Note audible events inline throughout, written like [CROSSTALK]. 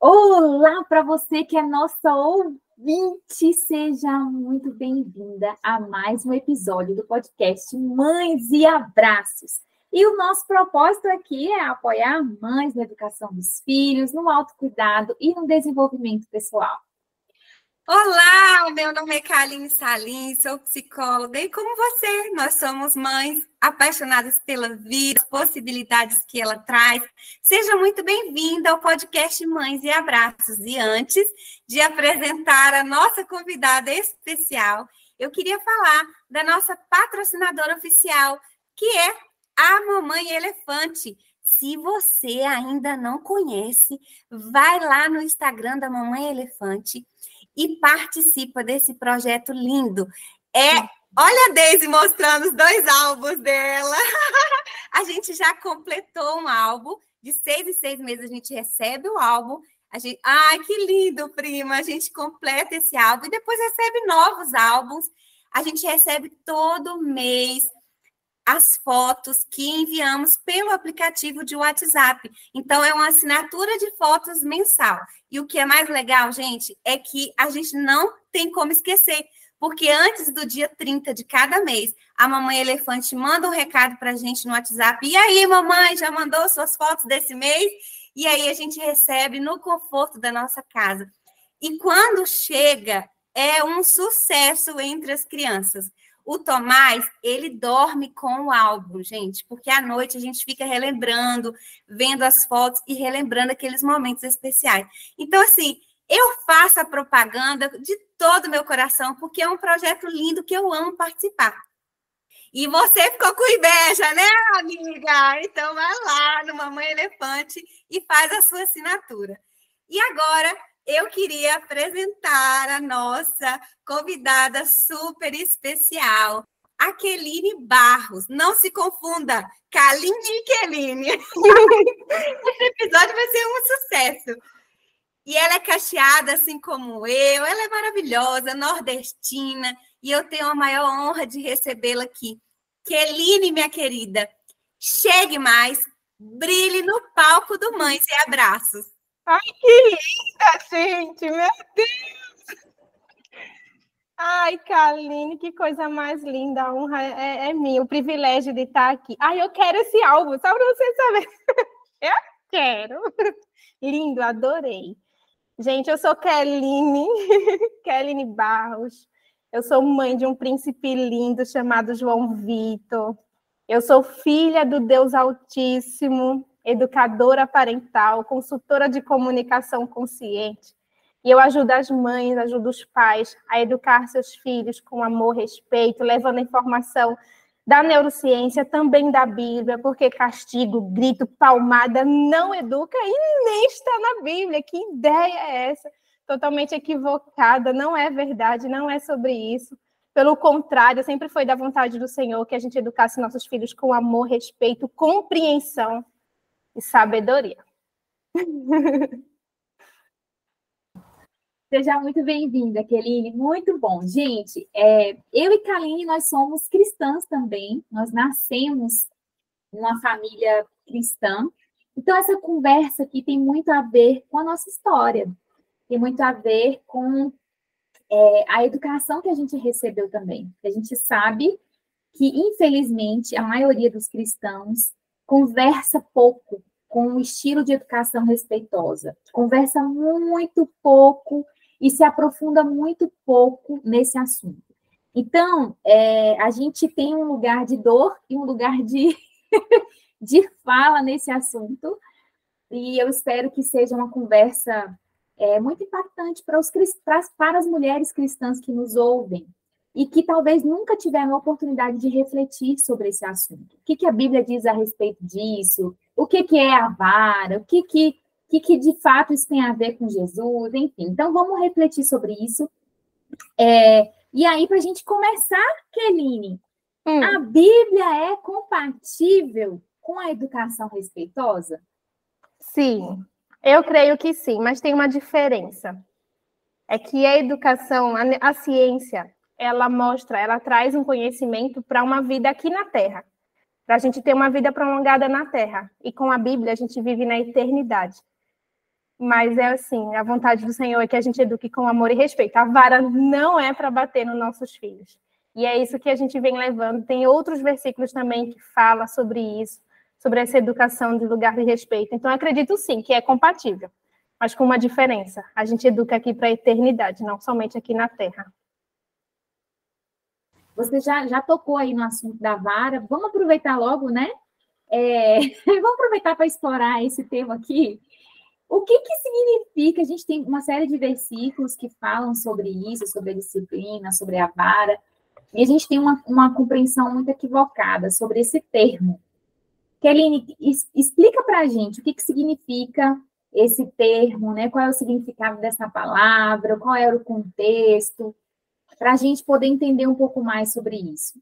Olá para você que é nossa ouvinte, seja muito bem-vinda a mais um episódio do podcast Mães e Abraços. E o nosso propósito aqui é apoiar mães na educação dos filhos, no autocuidado e no desenvolvimento pessoal. Olá, meu nome é Kaline Salim, sou psicóloga e como você, nós somos mães apaixonadas pela vida, as possibilidades que ela traz. Seja muito bem-vinda ao podcast Mães e Abraços. E antes de apresentar a nossa convidada especial, eu queria falar da nossa patrocinadora oficial, que é a Mamãe Elefante. Se você ainda não conhece, vai lá no Instagram da Mamãe Elefante e participa desse projeto lindo. É, olha a Deise mostrando os dois álbuns dela. [LAUGHS] a gente já completou um álbum, de seis em seis meses a gente recebe o álbum. A gente, ai, que lindo, prima! A gente completa esse álbum e depois recebe novos álbuns. A gente recebe todo mês as fotos que enviamos pelo aplicativo de WhatsApp. Então, é uma assinatura de fotos mensal. E o que é mais legal, gente, é que a gente não tem como esquecer, porque antes do dia 30 de cada mês, a mamãe elefante manda um recado para a gente no WhatsApp. E aí, mamãe, já mandou suas fotos desse mês? E aí a gente recebe no conforto da nossa casa. E quando chega, é um sucesso entre as crianças. O Tomás, ele dorme com o álbum, gente, porque à noite a gente fica relembrando, vendo as fotos e relembrando aqueles momentos especiais. Então, assim, eu faço a propaganda de todo o meu coração, porque é um projeto lindo que eu amo participar. E você ficou com inveja, né, amiga? Então vai lá no Mamãe Elefante e faz a sua assinatura. E agora eu queria apresentar a nossa convidada super especial, Aqueline Barros. Não se confunda, Kaline e Keline. Esse episódio vai ser um sucesso. E ela é cacheada, assim como eu. Ela é maravilhosa, nordestina. E eu tenho a maior honra de recebê-la aqui. Keline, minha querida, chegue mais, brilhe no palco do Mães e Abraços. Ai, que linda, gente! Meu Deus! Ai, Kaline, que coisa mais linda! A honra é, é minha, o privilégio de estar aqui. Ai, eu quero esse álbum, só para você saber. [LAUGHS] Eu quero! Lindo, adorei. Gente, eu sou Keline, [LAUGHS] Keline Barros. Eu sou mãe de um príncipe lindo chamado João Vitor. Eu sou filha do Deus Altíssimo educadora parental, consultora de comunicação consciente. E eu ajudo as mães, ajudo os pais a educar seus filhos com amor, respeito, levando informação da neurociência, também da Bíblia, porque castigo, grito, palmada não educa e nem está na Bíblia. Que ideia é essa? Totalmente equivocada, não é verdade, não é sobre isso. Pelo contrário, sempre foi da vontade do Senhor que a gente educasse nossos filhos com amor, respeito, compreensão e sabedoria. [LAUGHS] Seja muito bem-vinda, Keline. Muito bom. Gente, é, eu e Kaline, nós somos cristãs também. Nós nascemos numa família cristã. Então, essa conversa aqui tem muito a ver com a nossa história. Tem muito a ver com é, a educação que a gente recebeu também. A gente sabe que, infelizmente, a maioria dos cristãos conversa pouco com um estilo de educação respeitosa, conversa muito pouco e se aprofunda muito pouco nesse assunto. Então, é, a gente tem um lugar de dor e um lugar de, [LAUGHS] de fala nesse assunto, e eu espero que seja uma conversa é, muito impactante para, os, para, para as mulheres cristãs que nos ouvem, e que talvez nunca tiveram a oportunidade de refletir sobre esse assunto. O que, que a Bíblia diz a respeito disso? O que, que é a vara? O que, que, que, que de fato isso tem a ver com Jesus? Enfim, então vamos refletir sobre isso. É, e aí, para a gente começar, Keline, hum. a Bíblia é compatível com a educação respeitosa? Sim, eu creio que sim, mas tem uma diferença. É que a educação, a, a ciência, ela mostra, ela traz um conhecimento para uma vida aqui na Terra, para a gente ter uma vida prolongada na Terra. E com a Bíblia a gente vive na eternidade. mas é assim, a vontade do Senhor é que a gente eduque com amor e respeito. A vara não é para bater nos nossos filhos. E é isso que a gente vem levando. Tem outros versículos também que fala sobre isso, sobre essa educação de lugar de respeito. Então, acredito sim que é compatível, mas com uma diferença. A gente educa aqui para a eternidade, não somente aqui na Terra. Você já, já tocou aí no assunto da vara. Vamos aproveitar logo, né? É, [LAUGHS] vamos aproveitar para explorar esse tema aqui. O que, que significa? A gente tem uma série de versículos que falam sobre isso, sobre a disciplina, sobre a vara, e a gente tem uma, uma compreensão muito equivocada sobre esse termo. Keline, explica para a gente o que, que significa esse termo, né? Qual é o significado dessa palavra, qual era o contexto, para a gente poder entender um pouco mais sobre isso.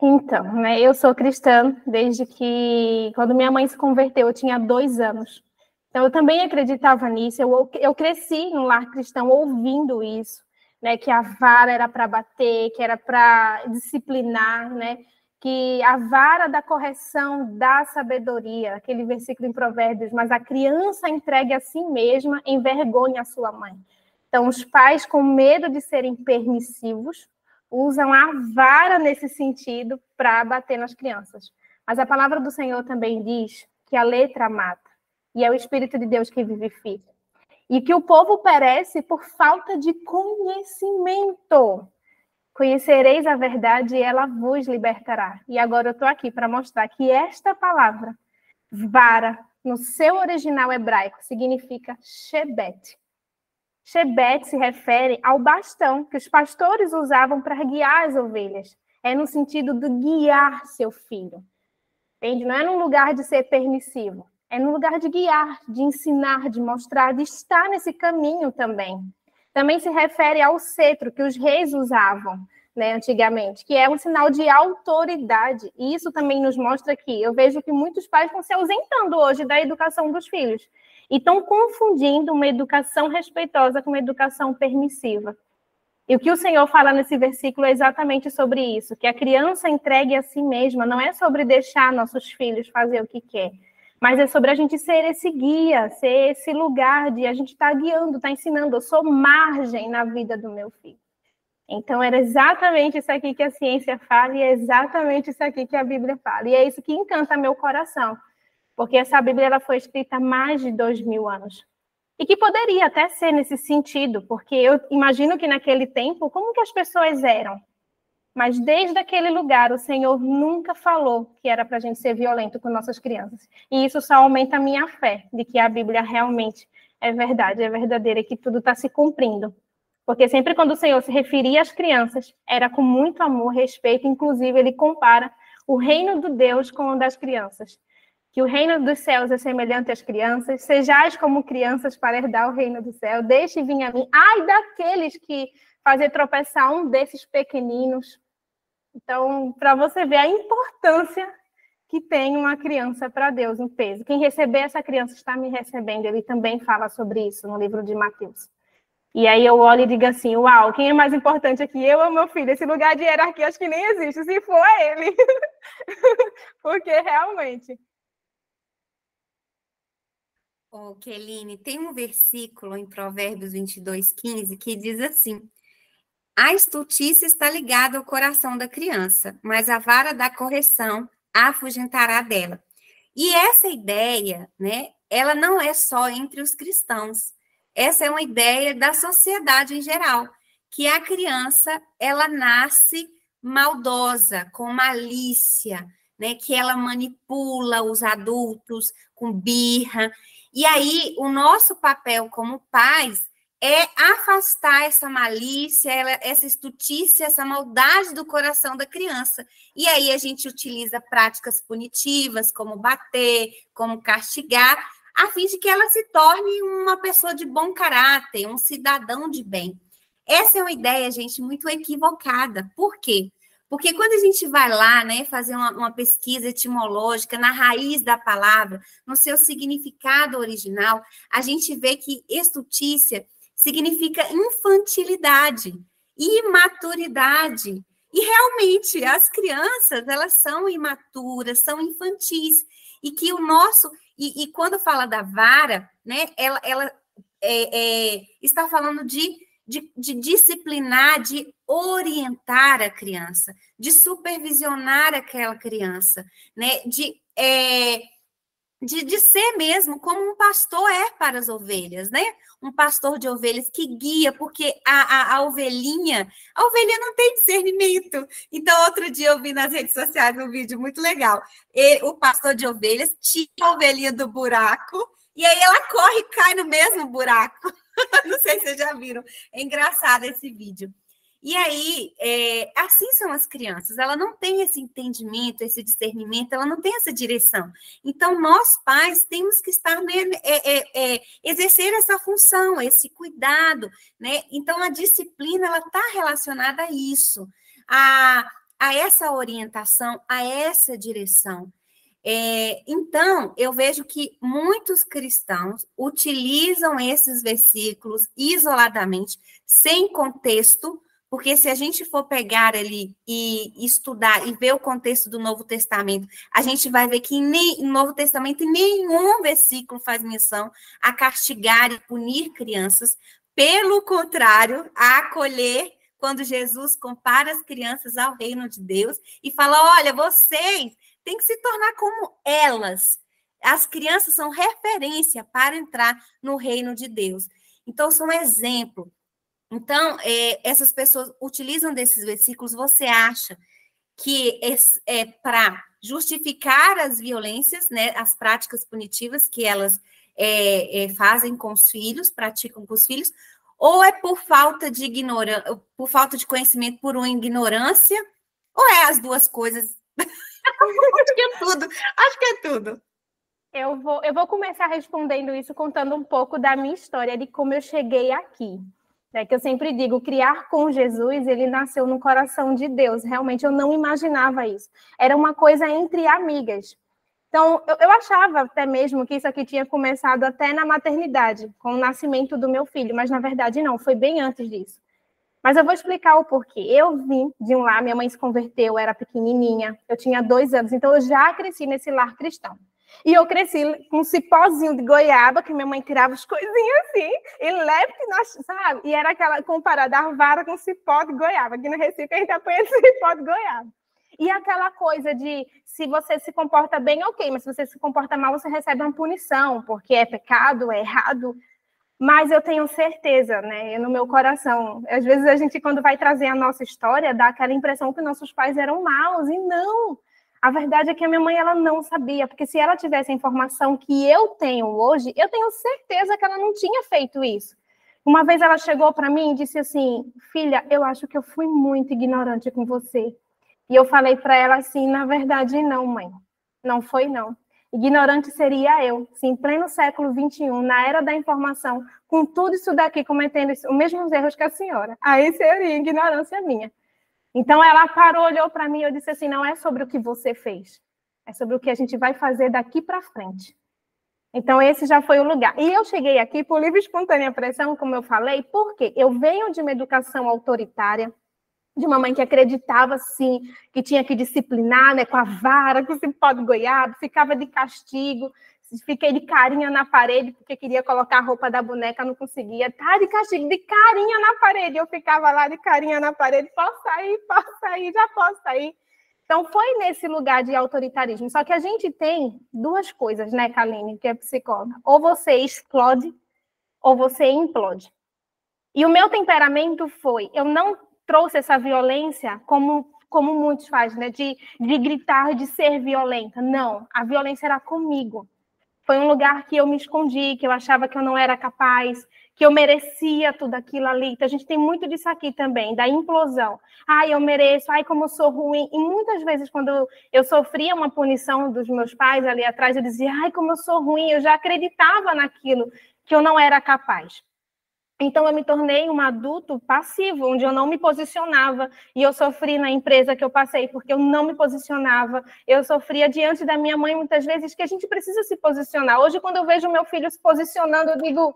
Então, né, eu sou cristã desde que, quando minha mãe se converteu, eu tinha dois anos. Então, eu também acreditava nisso, eu, eu cresci no lar cristão ouvindo isso, né, que a vara era para bater, que era para disciplinar, né, que a vara da correção dá sabedoria, aquele versículo em Provérbios, mas a criança entregue a si mesma envergonha a sua mãe. Então, os pais, com medo de serem permissivos, usam a vara nesse sentido para bater nas crianças. Mas a palavra do Senhor também diz que a letra mata e é o Espírito de Deus que vivifica. E que o povo perece por falta de conhecimento. Conhecereis a verdade e ela vos libertará. E agora eu estou aqui para mostrar que esta palavra, vara, no seu original hebraico, significa Shebet, Shebet se refere ao bastão que os pastores usavam para guiar as ovelhas. É no sentido de guiar seu filho. Entende? Não é num lugar de ser permissivo. É no lugar de guiar, de ensinar, de mostrar, de estar nesse caminho também. Também se refere ao cetro que os reis usavam né, antigamente, que é um sinal de autoridade. E isso também nos mostra que eu vejo que muitos pais estão se ausentando hoje da educação dos filhos e estão confundindo uma educação respeitosa com uma educação permissiva. E o que o Senhor fala nesse versículo é exatamente sobre isso, que a criança entregue a si mesma, não é sobre deixar nossos filhos fazer o que quer, mas é sobre a gente ser esse guia, ser esse lugar de a gente estar tá guiando, estar tá ensinando, eu sou margem na vida do meu filho. Então, era exatamente isso aqui que a ciência fala e é exatamente isso aqui que a Bíblia fala. E é isso que encanta meu coração, porque essa Bíblia ela foi escrita há mais de dois mil anos. E que poderia até ser nesse sentido, porque eu imagino que naquele tempo, como que as pessoas eram? Mas desde aquele lugar, o Senhor nunca falou que era para a gente ser violento com nossas crianças. E isso só aumenta a minha fé de que a Bíblia realmente é verdade, é verdadeira e que tudo está se cumprindo. Porque sempre quando o Senhor se referia às crianças, era com muito amor, respeito, inclusive ele compara o reino do Deus com o das crianças que o reino dos céus é semelhante às crianças, sejais como crianças para herdar o reino do céu, deixe vir a mim. Ai daqueles que fazer tropeçar um desses pequeninos. Então, para você ver a importância que tem uma criança para Deus, um peso. Quem receber essa criança está me recebendo. Ele também fala sobre isso no livro de Mateus. E aí eu olho e digo assim, uau, quem é mais importante aqui, eu ou meu filho? Esse lugar de hierarquia acho que nem existe, se for é ele. [LAUGHS] Porque realmente oh, Keline, tem um versículo em Provérbios 22, 15 que diz assim: A estultícia está ligada ao coração da criança, mas a vara da correção a afugentará dela. E essa ideia, né, ela não é só entre os cristãos. Essa é uma ideia da sociedade em geral, que a criança, ela nasce maldosa, com malícia, né, que ela manipula os adultos com birra. E aí, o nosso papel como pais é afastar essa malícia, essa estutícia, essa maldade do coração da criança. E aí a gente utiliza práticas punitivas, como bater, como castigar, a fim de que ela se torne uma pessoa de bom caráter, um cidadão de bem. Essa é uma ideia, gente, muito equivocada. Por quê? Porque quando a gente vai lá, né, fazer uma, uma, pesquisa etimológica na raiz da palavra, no seu significado original, a gente vê que estultícia significa infantilidade, imaturidade. E realmente as crianças, elas são imaturas, são infantis. E que o nosso, e, e quando fala da vara, né, ela, ela é, é, está falando de, de, de disciplinar, de orientar a criança, de supervisionar aquela criança, né, de. É, de, de ser mesmo como um pastor é para as ovelhas, né? Um pastor de ovelhas que guia, porque a, a, a ovelhinha, a ovelha não tem discernimento. Então, outro dia eu vi nas redes sociais um vídeo muito legal. E, o pastor de ovelhas tira a ovelhinha do buraco e aí ela corre e cai no mesmo buraco. [LAUGHS] não sei se vocês já viram. É engraçado esse vídeo. E aí, é, assim são as crianças, ela não tem esse entendimento, esse discernimento, ela não tem essa direção. Então, nós pais temos que estar, né, é, é, exercer essa função, esse cuidado, né? Então, a disciplina, ela está relacionada a isso, a, a essa orientação, a essa direção. É, então, eu vejo que muitos cristãos utilizam esses versículos isoladamente, sem contexto, porque se a gente for pegar ali e estudar e ver o contexto do Novo Testamento, a gente vai ver que nem, no Novo Testamento nenhum versículo faz menção a castigar e punir crianças. Pelo contrário, a acolher quando Jesus compara as crianças ao reino de Deus e fala: olha, vocês têm que se tornar como elas. As crianças são referência para entrar no reino de Deus. Então, são exemplo. Então, é, essas pessoas utilizam desses versículos, você acha que é, é para justificar as violências, né, as práticas punitivas que elas é, é, fazem com os filhos, praticam com os filhos, ou é por falta de ignorância, por falta de conhecimento, por uma ignorância, ou é as duas coisas? [LAUGHS] acho que é tudo, acho que é tudo. Eu vou, eu vou começar respondendo isso contando um pouco da minha história, de como eu cheguei aqui. É que eu sempre digo, criar com Jesus, ele nasceu no coração de Deus. Realmente eu não imaginava isso. Era uma coisa entre amigas. Então, eu, eu, achava até mesmo que isso aqui tinha começado até na maternidade, com o nascimento do meu filho, mas na verdade não, foi bem antes disso. Mas eu vou explicar o porquê. Eu vim de um lar, minha mãe se converteu, eu era pequenininha, eu tinha dois anos, então eu já cresci nesse lar cristão. E eu cresci com um cipózinho de goiaba, que minha mãe tirava as [LAUGHS] coisinhas assim, e leve que nós, sabe? E era aquela comparada a vara com cipó de goiaba. Aqui no Recife a gente apanha [LAUGHS] cipó de goiaba. E aquela coisa de se você se comporta bem, ok, mas se você se comporta mal, você recebe uma punição, porque é pecado, é errado. Mas eu tenho certeza, né, no meu coração. Às vezes a gente, quando vai trazer a nossa história, dá aquela impressão que nossos pais eram maus, e não. A verdade é que a minha mãe ela não sabia, porque se ela tivesse a informação que eu tenho hoje, eu tenho certeza que ela não tinha feito isso. Uma vez ela chegou para mim e disse assim: "Filha, eu acho que eu fui muito ignorante com você". E eu falei para ela assim: "Na verdade não, mãe. Não foi não. Ignorante seria eu, se em pleno século XXI, na era da informação, com tudo isso daqui cometendo os mesmos erros que a senhora. Aí seria ignorância minha. Então ela parou, olhou para mim e eu disse assim: não é sobre o que você fez, é sobre o que a gente vai fazer daqui para frente. Então esse já foi o lugar. E eu cheguei aqui por livre e espontânea pressão, como eu falei, porque eu venho de uma educação autoritária, de uma mãe que acreditava sim que tinha que disciplinar, né, com a vara, com o cipó de goiaba, ficava de castigo, Fiquei de carinha na parede, porque queria colocar a roupa da boneca, não conseguia. Tá de castigo, de carinha na parede. Eu ficava lá de carinha na parede, posso sair, posso sair, já posso sair. Então, foi nesse lugar de autoritarismo. Só que a gente tem duas coisas, né, Kaline, que é psicóloga. Ou você explode, ou você implode. E o meu temperamento foi, eu não trouxe essa violência como como muitos fazem, né, de, de gritar, de ser violenta. Não, a violência era comigo. Foi um lugar que eu me escondi, que eu achava que eu não era capaz, que eu merecia tudo aquilo ali. Então, a gente tem muito disso aqui também, da implosão. Ai, eu mereço, ai, como eu sou ruim. E muitas vezes, quando eu sofria uma punição dos meus pais ali atrás, eu dizia, ai, como eu sou ruim. Eu já acreditava naquilo que eu não era capaz. Então, eu me tornei um adulto passivo, onde eu não me posicionava, e eu sofri na empresa que eu passei, porque eu não me posicionava. Eu sofria diante da minha mãe, muitas vezes, que a gente precisa se posicionar. Hoje, quando eu vejo meu filho se posicionando, eu digo,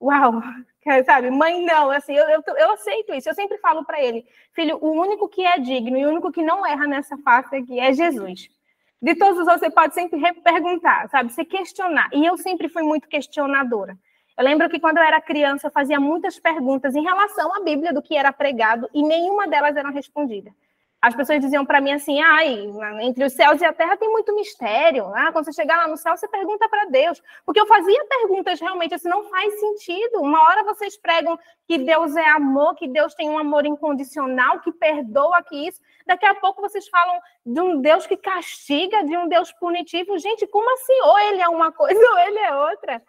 uau, [LAUGHS] sabe, mãe, não, assim, eu, eu, eu aceito isso. Eu sempre falo para ele, filho, o único que é digno e o único que não erra nessa face aqui é Jesus. De todos os outros, você pode sempre perguntar, sabe? Se questionar. E eu sempre fui muito questionadora. Eu lembro que quando eu era criança, eu fazia muitas perguntas em relação à Bíblia, do que era pregado, e nenhuma delas eram respondidas. As pessoas diziam para mim assim: ai, entre os céus e a terra tem muito mistério. Ah, quando você chegar lá no céu, você pergunta para Deus. Porque eu fazia perguntas realmente assim, não faz sentido. Uma hora vocês pregam que Deus é amor, que Deus tem um amor incondicional, que perdoa, que isso. Daqui a pouco vocês falam de um Deus que castiga, de um Deus punitivo. Gente, como assim? Ou ele é uma coisa [LAUGHS] ou ele é outra.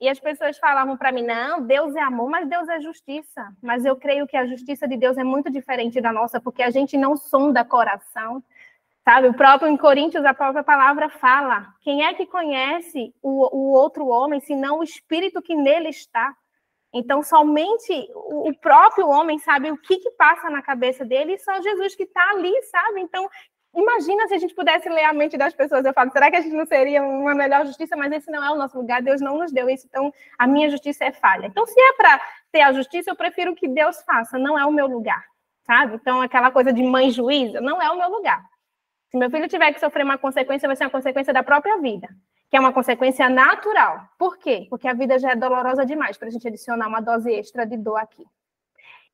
E as pessoas falavam para mim: não, Deus é amor, mas Deus é justiça. Mas eu creio que a justiça de Deus é muito diferente da nossa, porque a gente não sonda coração. Sabe, o próprio em Coríntios, a própria palavra fala: quem é que conhece o, o outro homem, senão o espírito que nele está? Então, somente o próprio homem sabe o que, que passa na cabeça dele, e só Jesus que está ali, sabe? Então, Imagina se a gente pudesse ler a mente das pessoas. Eu falo, será que a gente não seria uma melhor justiça? Mas esse não é o nosso lugar, Deus não nos deu isso, então a minha justiça é falha. Então, se é para ter a justiça, eu prefiro que Deus faça, não é o meu lugar, sabe? Então, aquela coisa de mãe juíza, não é o meu lugar. Se meu filho tiver que sofrer uma consequência, vai ser uma consequência da própria vida, que é uma consequência natural. Por quê? Porque a vida já é dolorosa demais para a gente adicionar uma dose extra de dor aqui.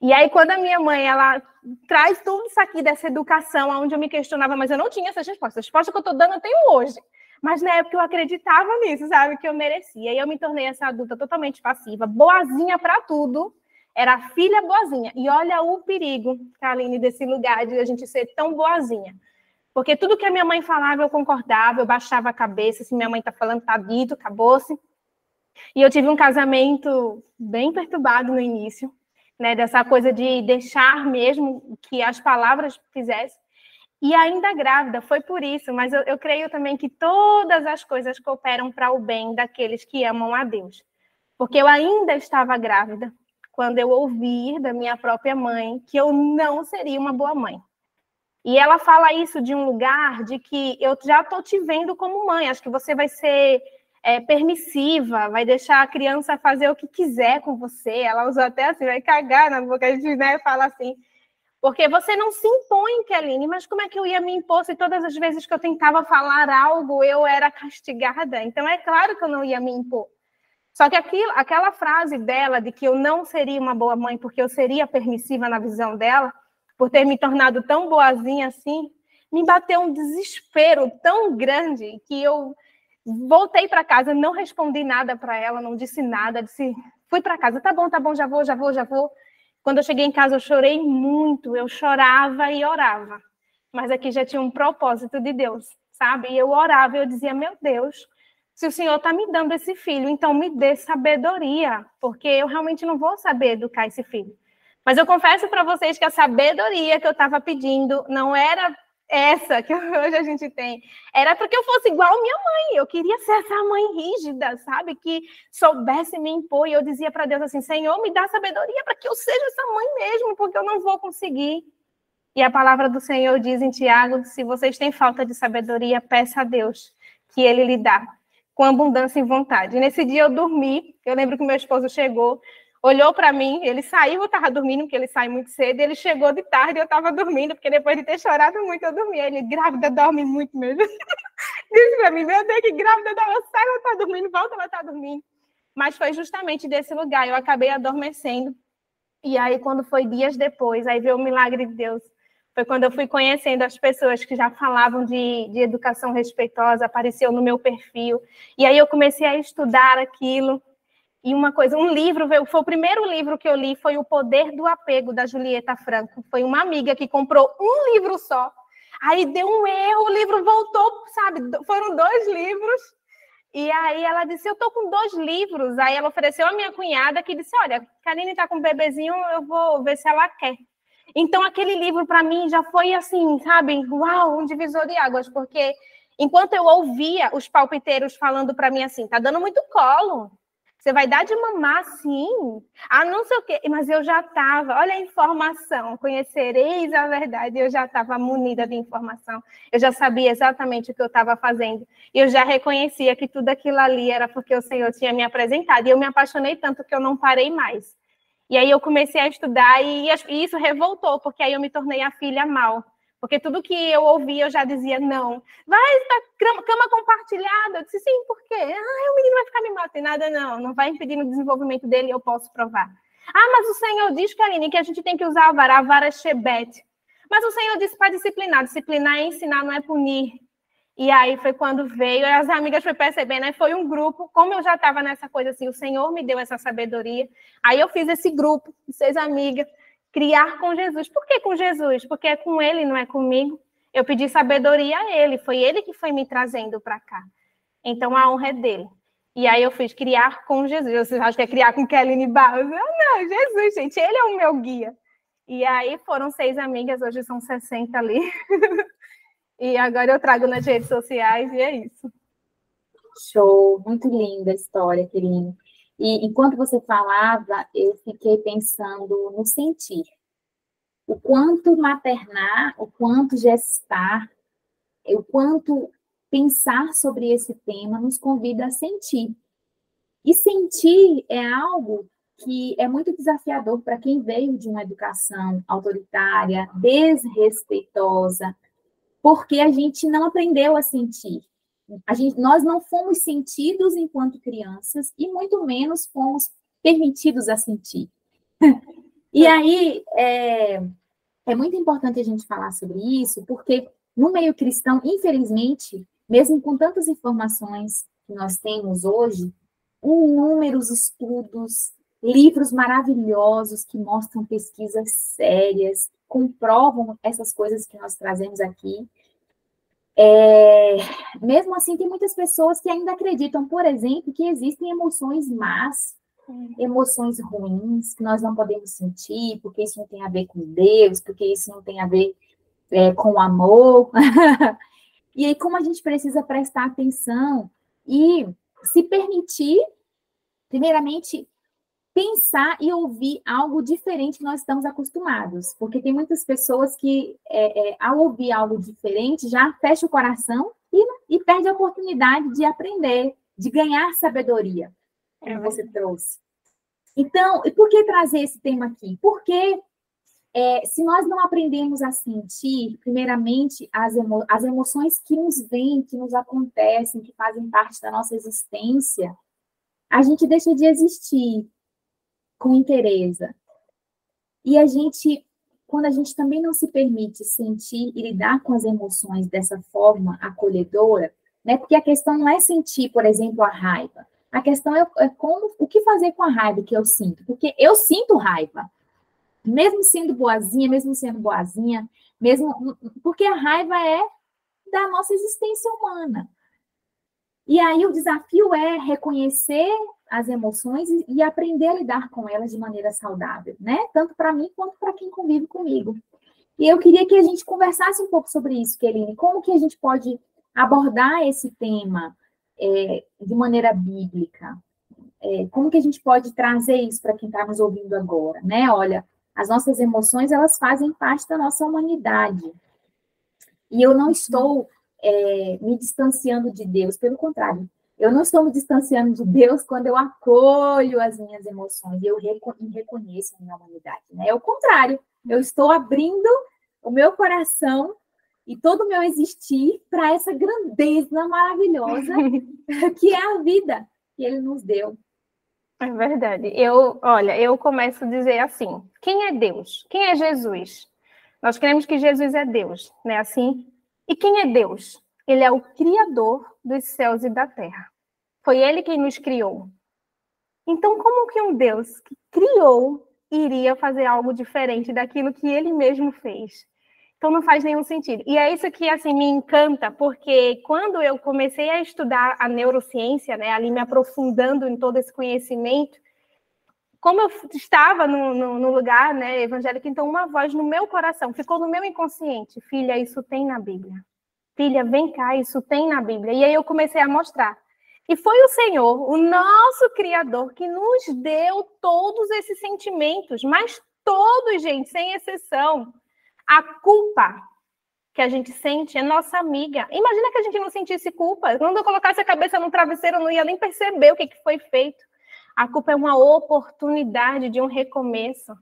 E aí, quando a minha mãe, ela traz tudo isso aqui dessa educação, onde eu me questionava, mas eu não tinha essas respostas. As respostas que eu estou dando, eu tenho hoje. Mas na época eu acreditava nisso, sabe? Que eu merecia. E eu me tornei essa adulta totalmente passiva, boazinha para tudo. Era filha boazinha. E olha o perigo, Kaline, desse lugar de a gente ser tão boazinha. Porque tudo que a minha mãe falava, eu concordava, eu baixava a cabeça. Se minha mãe está falando, tá dito, acabou-se. E eu tive um casamento bem perturbado no início né, dessa coisa de deixar mesmo que as palavras fizessem. E ainda grávida, foi por isso, mas eu, eu creio também que todas as coisas cooperam para o bem daqueles que amam a Deus. Porque eu ainda estava grávida quando eu ouvi da minha própria mãe que eu não seria uma boa mãe. E ela fala isso de um lugar de que eu já estou te vendo como mãe, acho que você vai ser é, permissiva, vai deixar a criança fazer o que quiser com você. Ela usou até assim, vai cagar na boca, a gente né, fala assim. Porque você não se impõe, Keline, mas como é que eu ia me impor se todas as vezes que eu tentava falar algo eu era castigada? Então é claro que eu não ia me impor. Só que aquilo, aquela frase dela de que eu não seria uma boa mãe porque eu seria permissiva na visão dela, por ter me tornado tão boazinha assim, me bateu um desespero tão grande que eu Voltei para casa, não respondi nada para ela, não disse nada, disse, fui para casa, tá bom, tá bom, já vou, já vou, já vou. Quando eu cheguei em casa, eu chorei muito, eu chorava e orava. Mas aqui já tinha um propósito de Deus, sabe? E eu orava, eu dizia, meu Deus, se o Senhor está me dando esse filho, então me dê sabedoria, porque eu realmente não vou saber educar esse filho. Mas eu confesso para vocês que a sabedoria que eu estava pedindo não era essa que [LAUGHS] hoje a gente tem, era porque eu fosse igual minha mãe. Eu queria ser essa mãe rígida, sabe? Que soubesse me impor. E eu dizia para Deus assim: Senhor, me dá sabedoria para que eu seja essa mãe mesmo, porque eu não vou conseguir. E a palavra do Senhor diz em Tiago: se vocês têm falta de sabedoria, peça a Deus que ele lhe dá, com abundância e vontade. E nesse dia eu dormi. Eu lembro que meu esposo chegou olhou para mim, ele saiu, eu estava dormindo, porque ele sai muito cedo, ele chegou de tarde, eu estava dormindo, porque depois de ter chorado muito, eu dormi. Ele, grávida, dorme muito mesmo. [LAUGHS] Disse para mim, meu Deus, que grávida, ela sai, ela está dormindo, volta, ela está dormindo. Mas foi justamente desse lugar, eu acabei adormecendo. E aí, quando foi dias depois, aí veio o milagre de Deus. Foi quando eu fui conhecendo as pessoas que já falavam de, de educação respeitosa, apareceu no meu perfil. E aí eu comecei a estudar aquilo. E uma coisa, um livro, foi o primeiro livro que eu li, foi O Poder do Apego, da Julieta Franco. Foi uma amiga que comprou um livro só. Aí deu um erro, o livro voltou, sabe? Foram dois livros. E aí ela disse: Eu tô com dois livros. Aí ela ofereceu a minha cunhada, que disse: Olha, Karine tá com um bebezinho, eu vou ver se ela quer. Então aquele livro para mim já foi assim, sabe? Uau, um divisor de águas, porque enquanto eu ouvia os palpiteiros falando para mim assim: Tá dando muito colo você vai dar de mamar sim? Ah, não sei o quê. Mas eu já estava, olha a informação, conhecereis a verdade. Eu já estava munida de informação. Eu já sabia exatamente o que eu estava fazendo. E eu já reconhecia que tudo aquilo ali era porque o Senhor tinha me apresentado. E eu me apaixonei tanto que eu não parei mais. E aí eu comecei a estudar e isso revoltou, porque aí eu me tornei a filha mal Porque tudo que eu ouvia, eu já dizia não. Vai estar cama compartilhada. Eu disse, sim, por quê? Ah, o menino vai ficar me matando. Nada, não. Não vai impedir o desenvolvimento dele, eu posso provar. Ah, mas o Senhor diz, Karine, que a gente tem que usar a vara, a vara é. Mas o Senhor disse para disciplinar. Disciplinar é ensinar, não é punir. E aí foi quando veio, as amigas foi percebendo, né? Foi um grupo, como eu já estava nessa coisa assim, o Senhor me deu essa sabedoria. Aí eu fiz esse grupo seis amigas, criar com Jesus. Por que com Jesus? Porque é com ele, não é comigo. Eu pedi sabedoria a ele, foi ele que foi me trazendo para cá. Então a honra é dele. E aí eu fiz criar com Jesus. Vocês acham que é criar com Kelly Barros? Eu, não, Jesus, gente, ele é o meu guia. E aí foram seis amigas, hoje são 60 ali. [LAUGHS] e agora eu trago nas redes sociais e é isso. Show, muito linda a história, querida. E enquanto você falava, eu fiquei pensando no sentir. O quanto maternar, o quanto gestar, o quanto pensar sobre esse tema nos convida a sentir. E sentir é algo que é muito desafiador para quem veio de uma educação autoritária, desrespeitosa, porque a gente não aprendeu a sentir. A gente, nós não fomos sentidos enquanto crianças e muito menos fomos permitidos a sentir. e aí é, é muito importante a gente falar sobre isso, porque no meio cristão, infelizmente, mesmo com tantas informações que nós temos hoje, inúmeros estudos, livros maravilhosos que mostram pesquisas sérias, comprovam essas coisas que nós trazemos aqui. É, mesmo assim, tem muitas pessoas que ainda acreditam, por exemplo, que existem emoções más, emoções ruins, que nós não podemos sentir, porque isso não tem a ver com Deus, porque isso não tem a ver é, com amor. [LAUGHS] e aí, como a gente precisa prestar atenção e se permitir, primeiramente, pensar e ouvir algo diferente que nós estamos acostumados. Porque tem muitas pessoas que, é, é, ao ouvir algo diferente, já fecha o coração e, e perde a oportunidade de aprender, de ganhar sabedoria, como é você trouxe. Então, e por que trazer esse tema aqui? Porque é, se nós não aprendemos a sentir, primeiramente, as, emo as emoções que nos vêm, que nos acontecem, que fazem parte da nossa existência, a gente deixa de existir com interesse. E a gente, quando a gente também não se permite sentir e lidar com as emoções dessa forma acolhedora, né? Porque a questão não é sentir, por exemplo, a raiva. A questão é, é como, o que fazer com a raiva que eu sinto, porque eu sinto raiva, mesmo sendo boazinha, mesmo sendo boazinha, mesmo porque a raiva é da nossa existência humana. E aí o desafio é reconhecer as emoções e aprender a lidar com elas de maneira saudável, né? Tanto para mim quanto para quem convive comigo. E eu queria que a gente conversasse um pouco sobre isso, Keline. Como que a gente pode abordar esse tema é, de maneira bíblica? É, como que a gente pode trazer isso para quem está nos ouvindo agora, né? Olha, as nossas emoções, elas fazem parte da nossa humanidade. E eu não estou é, me distanciando de Deus, pelo contrário, eu não estou me distanciando de Deus quando eu acolho as minhas emoções e eu reconheço a minha humanidade. Né? É o contrário, eu estou abrindo o meu coração e todo o meu existir para essa grandeza maravilhosa [LAUGHS] que é a vida que Ele nos deu. É verdade. Eu, olha, eu começo a dizer assim: quem é Deus? Quem é Jesus? Nós queremos que Jesus é Deus, né? Assim. E quem é Deus? Ele é o Criador dos céus e da terra. Foi ele quem nos criou. Então, como que um Deus que criou iria fazer algo diferente daquilo que ele mesmo fez? Então não faz nenhum sentido. E é isso que assim me encanta, porque quando eu comecei a estudar a neurociência, né, ali me aprofundando em todo esse conhecimento, como eu estava no, no, no, lugar né, evangélico, então uma voz no meu coração, ficou no meu inconsciente, filha, isso tem na Bíblia. Filha, vem cá, isso tem na Bíblia. E aí eu comecei a mostrar. E foi o Senhor, o nosso Criador, que nos deu todos esses sentimentos, mas todos, gente, sem exceção. A culpa que a gente sente é nossa amiga. Imagina que a gente não sentisse culpa. Quando eu colocasse a cabeça no travesseiro, eu não ia nem perceber o que foi feito. A culpa é uma oportunidade de um recomeço.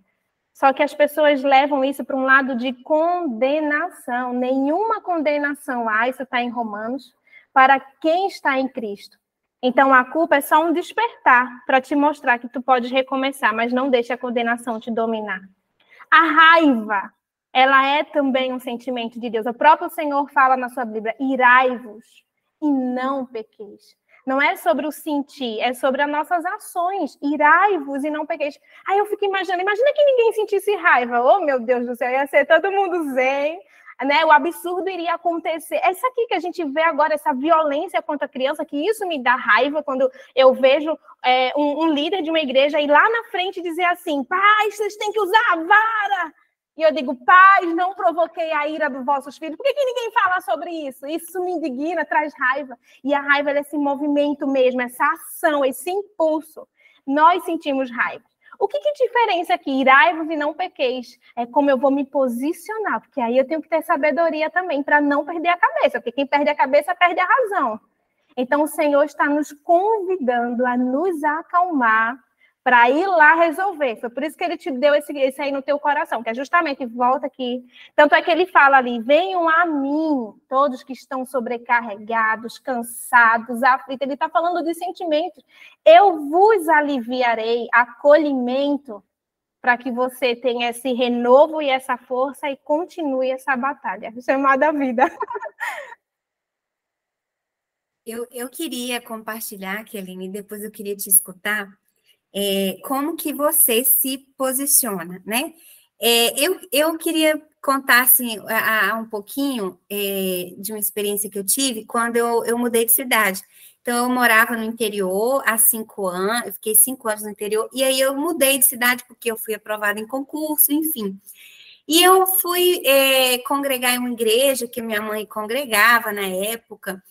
Só que as pessoas levam isso para um lado de condenação. Nenhuma condenação há, isso está em Romanos, para quem está em Cristo. Então a culpa é só um despertar para te mostrar que tu podes recomeçar, mas não deixe a condenação te dominar. A raiva, ela é também um sentimento de Deus. O próprio Senhor fala na sua Bíblia: irai-vos e não pequeis. Não é sobre o sentir, é sobre as nossas ações. Irai-vos e não pequeis. Aí eu fico imaginando, imagina que ninguém sentisse raiva. Oh, meu Deus do céu, ia ser todo mundo zen, né? O absurdo iria acontecer. É isso aqui que a gente vê agora, essa violência contra a criança, que isso me dá raiva quando eu vejo é, um, um, líder de uma igreja ir lá na frente dizer assim: pais, vocês têm que usar a vara. E eu digo, pais, não provoquei a ira dos vossos filhos. Por que, que ninguém fala sobre isso? Isso me indigna, traz raiva. E a raiva é esse movimento mesmo, essa ação, esse impulso. Nós sentimos raiva. O que, que diferença aqui? Irai-vos e não pequeis. É como eu vou me posicionar, porque aí eu tenho que ter sabedoria também para não perder a cabeça, porque quem perde a cabeça perde a razão. Então o Senhor está nos convidando a nos acalmar para ir lá resolver. Foi por isso que ele te deu esse, esse aí no teu coração, que é justamente volta aqui. Tanto é que ele fala ali: venham a mim, todos que estão sobrecarregados, cansados, aflitos. Ele está falando de sentimentos. Eu vos aliviarei, acolhimento, para que você tenha esse renovo e essa força e continue essa batalha chamada vida. Eu, eu queria compartilhar, Keline, depois eu queria te escutar é, como que você se posiciona, né? É, eu, eu queria contar assim, a, a um pouquinho é, de uma experiência que eu tive quando eu, eu mudei de cidade. Então, eu morava no interior há cinco anos, eu fiquei cinco anos no interior, e aí eu mudei de cidade porque eu fui aprovada em concurso, enfim. E eu fui é, congregar em uma igreja que minha mãe congregava na época,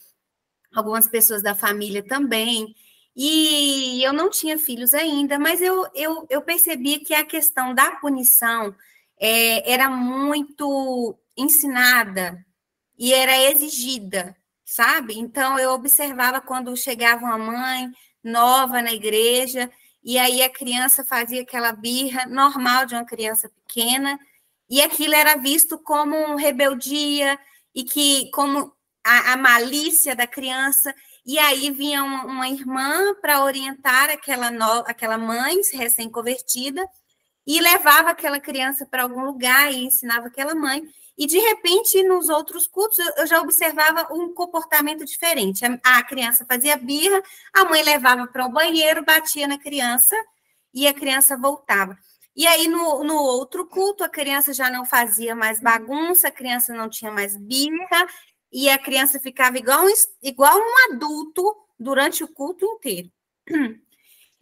algumas pessoas da família também. E eu não tinha filhos ainda, mas eu, eu, eu percebi que a questão da punição é, era muito ensinada e era exigida, sabe? Então eu observava quando chegava uma mãe nova na igreja e aí a criança fazia aquela birra normal de uma criança pequena e aquilo era visto como rebeldia e que como a, a malícia da criança e aí vinha uma, uma irmã para orientar aquela, no, aquela mãe recém-convertida e levava aquela criança para algum lugar e ensinava aquela mãe. E de repente, nos outros cultos, eu já observava um comportamento diferente. A, a criança fazia birra, a mãe levava para o banheiro, batia na criança e a criança voltava. E aí, no, no outro culto, a criança já não fazia mais bagunça, a criança não tinha mais birra, e a criança ficava igual, igual um adulto durante o culto inteiro.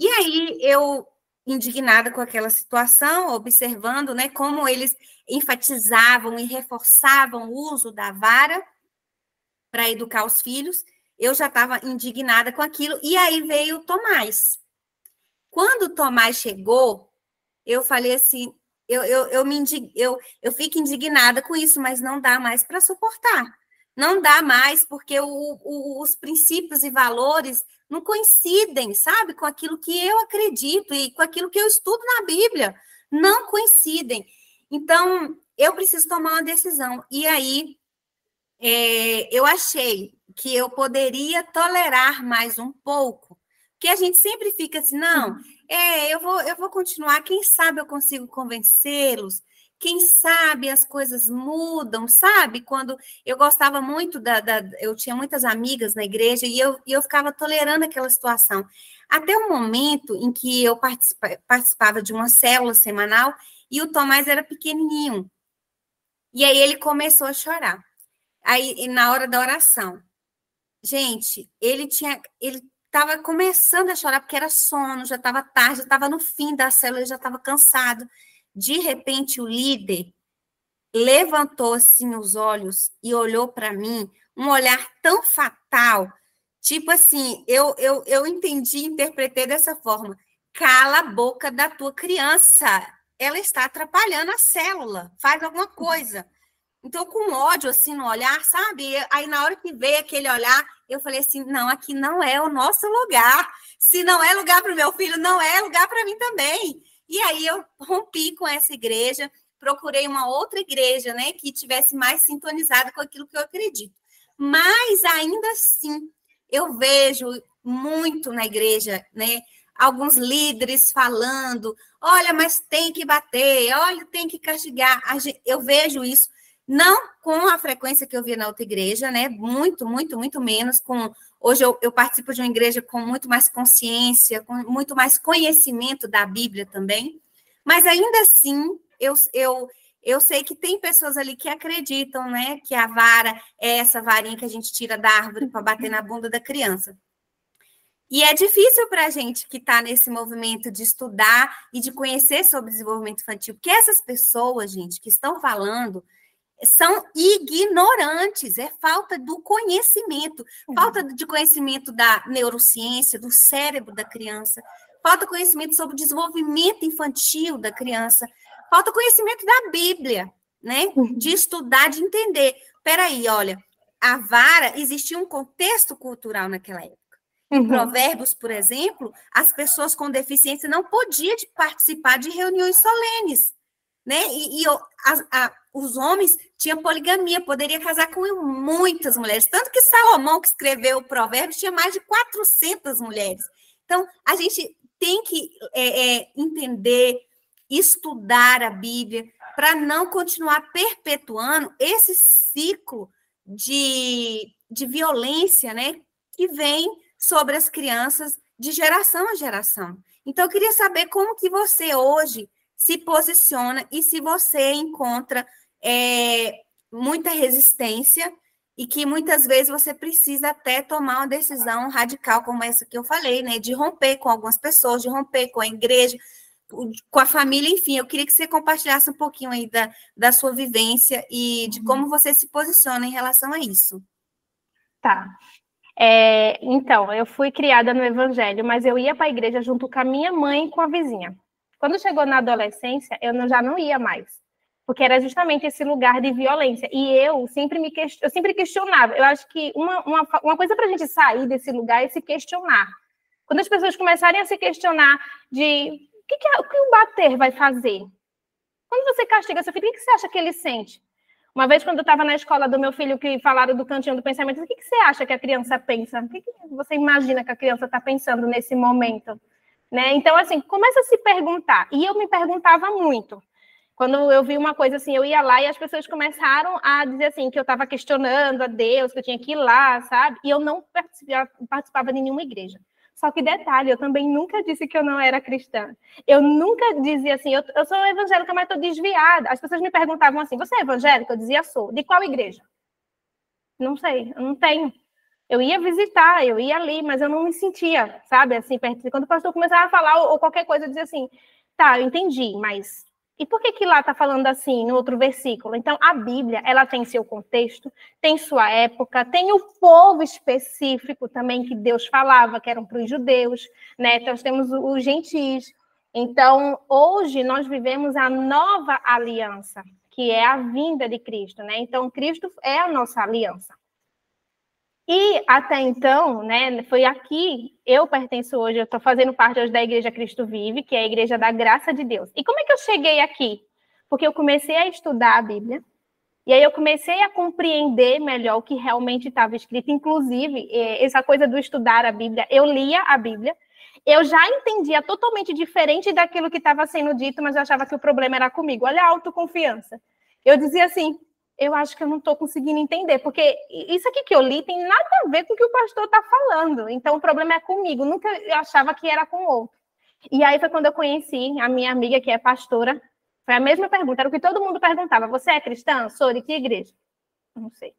E aí eu, indignada com aquela situação, observando né, como eles enfatizavam e reforçavam o uso da vara para educar os filhos, eu já estava indignada com aquilo. E aí veio o Tomás. Quando o Tomás chegou, eu falei assim, eu, eu, eu, me indig... eu, eu fico indignada com isso, mas não dá mais para suportar não dá mais, porque o, o, os princípios e valores não coincidem, sabe, com aquilo que eu acredito e com aquilo que eu estudo na Bíblia. Não coincidem. Então, eu preciso tomar uma decisão. E aí, é, eu achei que eu poderia tolerar mais um pouco, que a gente sempre fica assim, não, é, eu vou, eu vou continuar, quem sabe eu consigo convencê-los, quem sabe as coisas mudam, sabe? Quando eu gostava muito da, da, eu tinha muitas amigas na igreja e eu, e eu ficava tolerando aquela situação. Até o momento em que eu participa, participava de uma célula semanal e o Tomás era pequenininho. E aí ele começou a chorar. Aí, na hora da oração, gente, ele tinha, ele estava começando a chorar porque era sono, já estava tarde, já estava no fim da célula, já estava cansado. De repente, o líder levantou assim os olhos e olhou para mim, um olhar tão fatal, tipo assim, eu, eu, eu entendi, interpretei dessa forma: cala a boca da tua criança, ela está atrapalhando a célula, faz alguma coisa. Então, com ódio assim no olhar, sabe? Aí, na hora que veio aquele olhar, eu falei assim: não, aqui não é o nosso lugar. Se não é lugar para o meu filho, não é lugar para mim também. E aí eu rompi com essa igreja, procurei uma outra igreja, né, que tivesse mais sintonizada com aquilo que eu acredito. Mas ainda assim, eu vejo muito na igreja, né, alguns líderes falando, olha, mas tem que bater, olha, tem que castigar. Eu vejo isso não com a frequência que eu via na outra igreja, né? Muito, muito, muito menos. Com hoje eu, eu, participo de uma igreja com muito mais consciência, com muito mais conhecimento da Bíblia também. Mas ainda assim, eu, eu, eu sei que tem pessoas ali que acreditam, né? Que a vara é essa varinha que a gente tira da árvore para bater na bunda da criança. E é difícil para a gente que está nesse movimento de estudar e de conhecer sobre desenvolvimento infantil, porque essas pessoas, gente, que estão falando, são ignorantes, é falta do conhecimento, uhum. falta de conhecimento da neurociência, do cérebro da criança, falta conhecimento sobre o desenvolvimento infantil da criança, falta conhecimento da Bíblia, né? Uhum. De estudar, de entender. Peraí, olha, a vara existia um contexto cultural naquela época. Em uhum. Provérbios, por exemplo, as pessoas com deficiência não podiam participar de reuniões solenes, né? E, e a, a, os homens tinham poligamia, poderia casar com muitas mulheres. Tanto que Salomão, que escreveu o provérbio, tinha mais de 400 mulheres. Então, a gente tem que é, é, entender, estudar a Bíblia, para não continuar perpetuando esse ciclo de, de violência né, que vem sobre as crianças de geração a geração. Então, eu queria saber como que você hoje se posiciona e se você encontra é, muita resistência e que muitas vezes você precisa até tomar uma decisão radical, como essa que eu falei, né? De romper com algumas pessoas, de romper com a igreja, com a família, enfim. Eu queria que você compartilhasse um pouquinho aí da, da sua vivência e de como uhum. você se posiciona em relação a isso. Tá. É, então, eu fui criada no Evangelho, mas eu ia para a igreja junto com a minha mãe e com a vizinha. Quando chegou na adolescência, eu não, já não ia mais, porque era justamente esse lugar de violência. E eu sempre me eu sempre questionava. Eu acho que uma, uma, uma coisa para a gente sair desse lugar é se questionar. Quando as pessoas começarem a se questionar de o que, que, o, que o bater vai fazer? Quando você castiga seu filho, o que você acha que ele sente? Uma vez, quando eu estava na escola do meu filho, que falaram do cantinho do pensamento, o que, que você acha que a criança pensa? O que, que você imagina que a criança está pensando nesse momento? Né? Então, assim, começa a se perguntar. E eu me perguntava muito. Quando eu vi uma coisa assim, eu ia lá e as pessoas começaram a dizer assim, que eu estava questionando a Deus, que eu tinha que ir lá, sabe? E eu não participava de nenhuma igreja. Só que detalhe, eu também nunca disse que eu não era cristã. Eu nunca dizia assim, eu, eu sou evangélica, mas estou desviada. As pessoas me perguntavam assim, você é evangélica? Eu dizia, sou. De qual igreja? Não sei, eu não tenho. Eu ia visitar, eu ia ali, mas eu não me sentia, sabe, assim, perto. Quando o pastor começava a falar ou, qualquer coisa, eu dizia assim, tá, eu entendi, mas e por que que lá está falando assim no outro versículo? Então, a Bíblia, ela tem seu contexto, tem sua época, tem o povo específico também que Deus falava, que eram para os judeus, né? Então, nós temos os gentis. Então, hoje nós vivemos a nova aliança, que é a vinda de Cristo, né? Então, Cristo é a nossa aliança. E até então, né, foi aqui, eu pertenço hoje, eu estou fazendo parte hoje da Igreja Cristo Vive, que é a Igreja da Graça de Deus. E como é que eu cheguei aqui? Porque eu comecei a estudar a Bíblia, e aí eu comecei a compreender melhor o que realmente estava escrito, inclusive é, essa coisa do estudar a Bíblia. Eu lia a Bíblia, eu já entendia totalmente diferente daquilo que estava sendo dito, mas eu achava que o problema era comigo. Olha a autoconfiança. Eu dizia assim: eu acho que eu não estou conseguindo entender, porque isso aqui que eu li tem nada a ver com o que o pastor está falando. Então, o problema é comigo. Nunca eu achava que era com o outro. E aí foi quando eu conheci a minha amiga, que é pastora. Foi a mesma pergunta, era o que todo mundo perguntava. Você é cristã? Sou de que igreja? Não sei.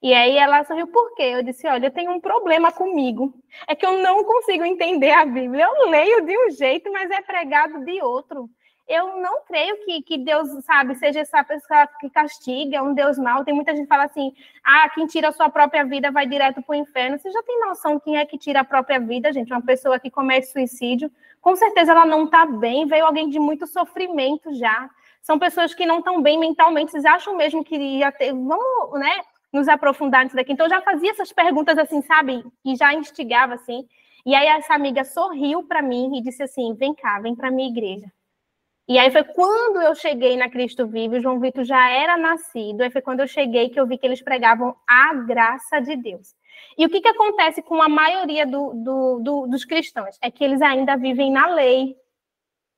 E aí ela sorriu, por quê? Eu disse, olha, eu tenho um problema comigo. É que eu não consigo entender a Bíblia. Eu leio de um jeito, mas é pregado de outro eu não creio que, que Deus, sabe, seja essa pessoa que castiga, um Deus mau. Tem muita gente que fala assim: ah, quem tira a sua própria vida vai direto para o inferno. Você já tem noção quem é que tira a própria vida, gente? Uma pessoa que comete suicídio. Com certeza ela não está bem, veio alguém de muito sofrimento já. São pessoas que não estão bem mentalmente. Vocês acham mesmo que ia ter. Vamos, né? Nos aprofundar nisso daqui. Então, eu já fazia essas perguntas assim, sabe? E já instigava assim. E aí, essa amiga sorriu para mim e disse assim: vem cá, vem para minha igreja E aí foi quando eu cheguei na Cristo Vivo, João Vitor já era nascido, aí foi quando eu cheguei que eu vi que eles pregavam a graça de Deus. E o que, que acontece com a maioria do, do, do, dos cristãos? É que eles ainda vivem na lei,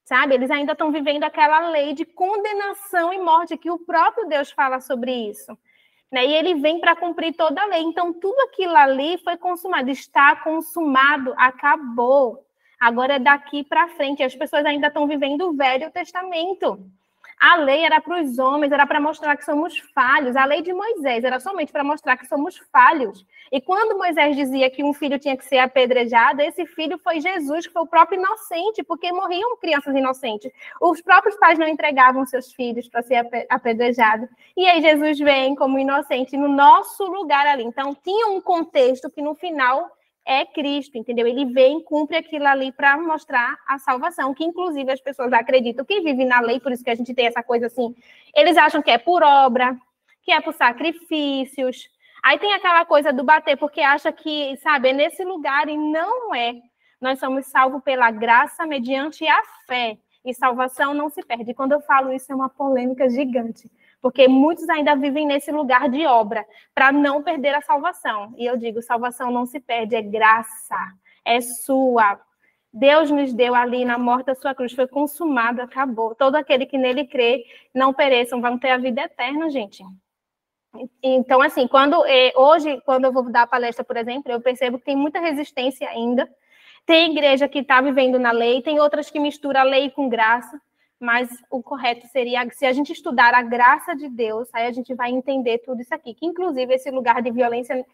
sabe? Eles ainda estão vivendo aquela lei de condenação e morte que o próprio Deus fala sobre isso. Né? E ele vem para cumprir toda a lei. Então, tudo aquilo ali foi consumado, está consumado, acabou. Agora é daqui para frente. As pessoas ainda estão vivendo o Velho Testamento. A lei era para os homens, era para mostrar que somos falhos. A lei de Moisés era somente para mostrar que somos falhos. E quando Moisés dizia que um filho tinha que ser apedrejado, esse filho foi Jesus, que foi o próprio inocente, porque morriam crianças inocentes. Os próprios pais não entregavam seus filhos para ser apedrejado. E aí Jesus vem como inocente no nosso lugar ali. Então tinha um contexto que no final é Cristo, entendeu? Ele vem, cumpre aquilo ali para mostrar a salvação, que inclusive as pessoas acreditam que vivem na lei, por isso que a gente tem essa coisa assim. Eles acham que é por obra, que é por sacrifícios. Aí tem aquela coisa do bater, porque acha que, sabe, é nesse lugar e não é. Nós somos salvos pela graça mediante a fé. E salvação não se perde. Quando eu falo isso, é uma polêmica gigante porque muitos ainda vivem nesse lugar de obra, para não perder a salvação. E eu digo: salvação não se perde, é graça, é sua. Deus nos deu ali na morte da sua cruz, foi consumado, acabou. Todo aquele que nele crê, não pereçam, vão ter a vida eterna, gente. Então, assim, quando eh, hoje, quando eu vou dar a palestra, por exemplo, eu percebo que tem muita resistência ainda. Tem igreja que está vivendo na lei, tem outras que mistura lei com graça mas o correto seria, se a gente estudar a graça de Deus, aí a gente vai entender tudo isso aqui, que inclusive esse lugar de violência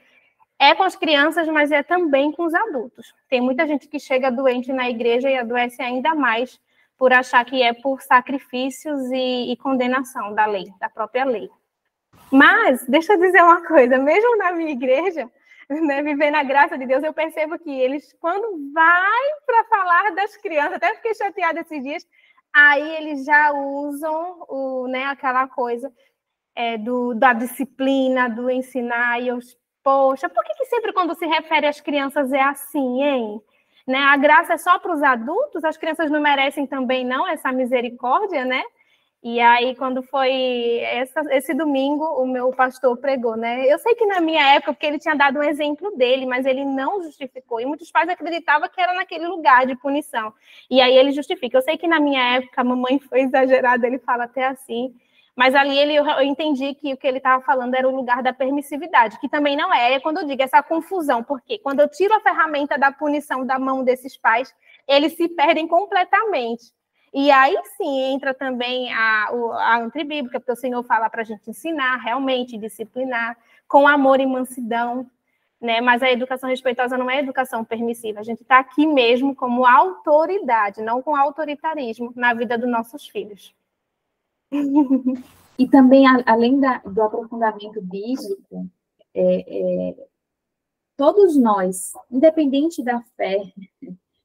é com as crianças, mas é também com os adultos. Tem muita gente que chega doente na igreja e adoece ainda mais por achar que é por sacrifícios e, e condenação da lei, da própria lei. Mas, deixa eu dizer uma coisa, mesmo na minha igreja, [LAUGHS] né, viver na graça de Deus, eu percebo que eles, quando vai para falar das crianças, até fiquei chateada esses dias, aí eles já usam o, né, aquela coisa é, do, da disciplina, do ensinar, e eu, poxa, por que, que sempre quando se refere às crianças é assim, hein? Né? A graça é só para os adultos, as crianças não merecem também, não, essa misericórdia, né? E aí, quando foi essa, esse domingo, o meu pastor pregou, né? Eu sei que na minha época, porque ele tinha dado um exemplo dele, mas ele não justificou. E muitos pais acreditavam que era naquele lugar de punição. E aí ele justifica. Eu sei que na minha época a mamãe foi exagerada, ele fala até assim. Mas ali ele, eu entendi que o que ele estava falando era o lugar da permissividade, que também não é. É quando eu digo essa confusão, porque quando eu tiro a ferramenta da punição da mão desses pais, eles se perdem completamente. E aí sim entra também a, a antribíblica, porque o Senhor fala para a gente ensinar, realmente, disciplinar, com amor e mansidão, né? Mas a educação respeitosa não é educação permissiva. A gente está aqui mesmo como autoridade, não com autoritarismo na vida dos nossos filhos. E também, além da, do aprofundamento bíblico, é, é, todos nós, independente da fé,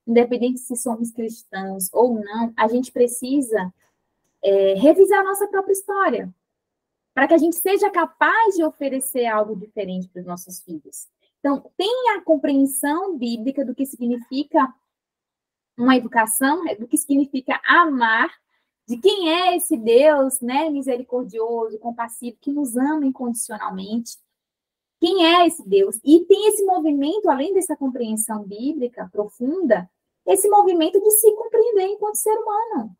independente se somos cristãos ou não, a gente precisa é, revisar a nossa própria história, para que a gente seja capaz de oferecer algo diferente para os nossos filhos. Então, tenha a compreensão bíblica do que significa uma educação, do que significa amar, de quem é esse Deus, né, misericordioso, compassivo, que nos ama incondicionalmente. Quem é esse Deus? E tem esse movimento, além dessa compreensão bíblica profunda, esse movimento de se compreender enquanto ser humano.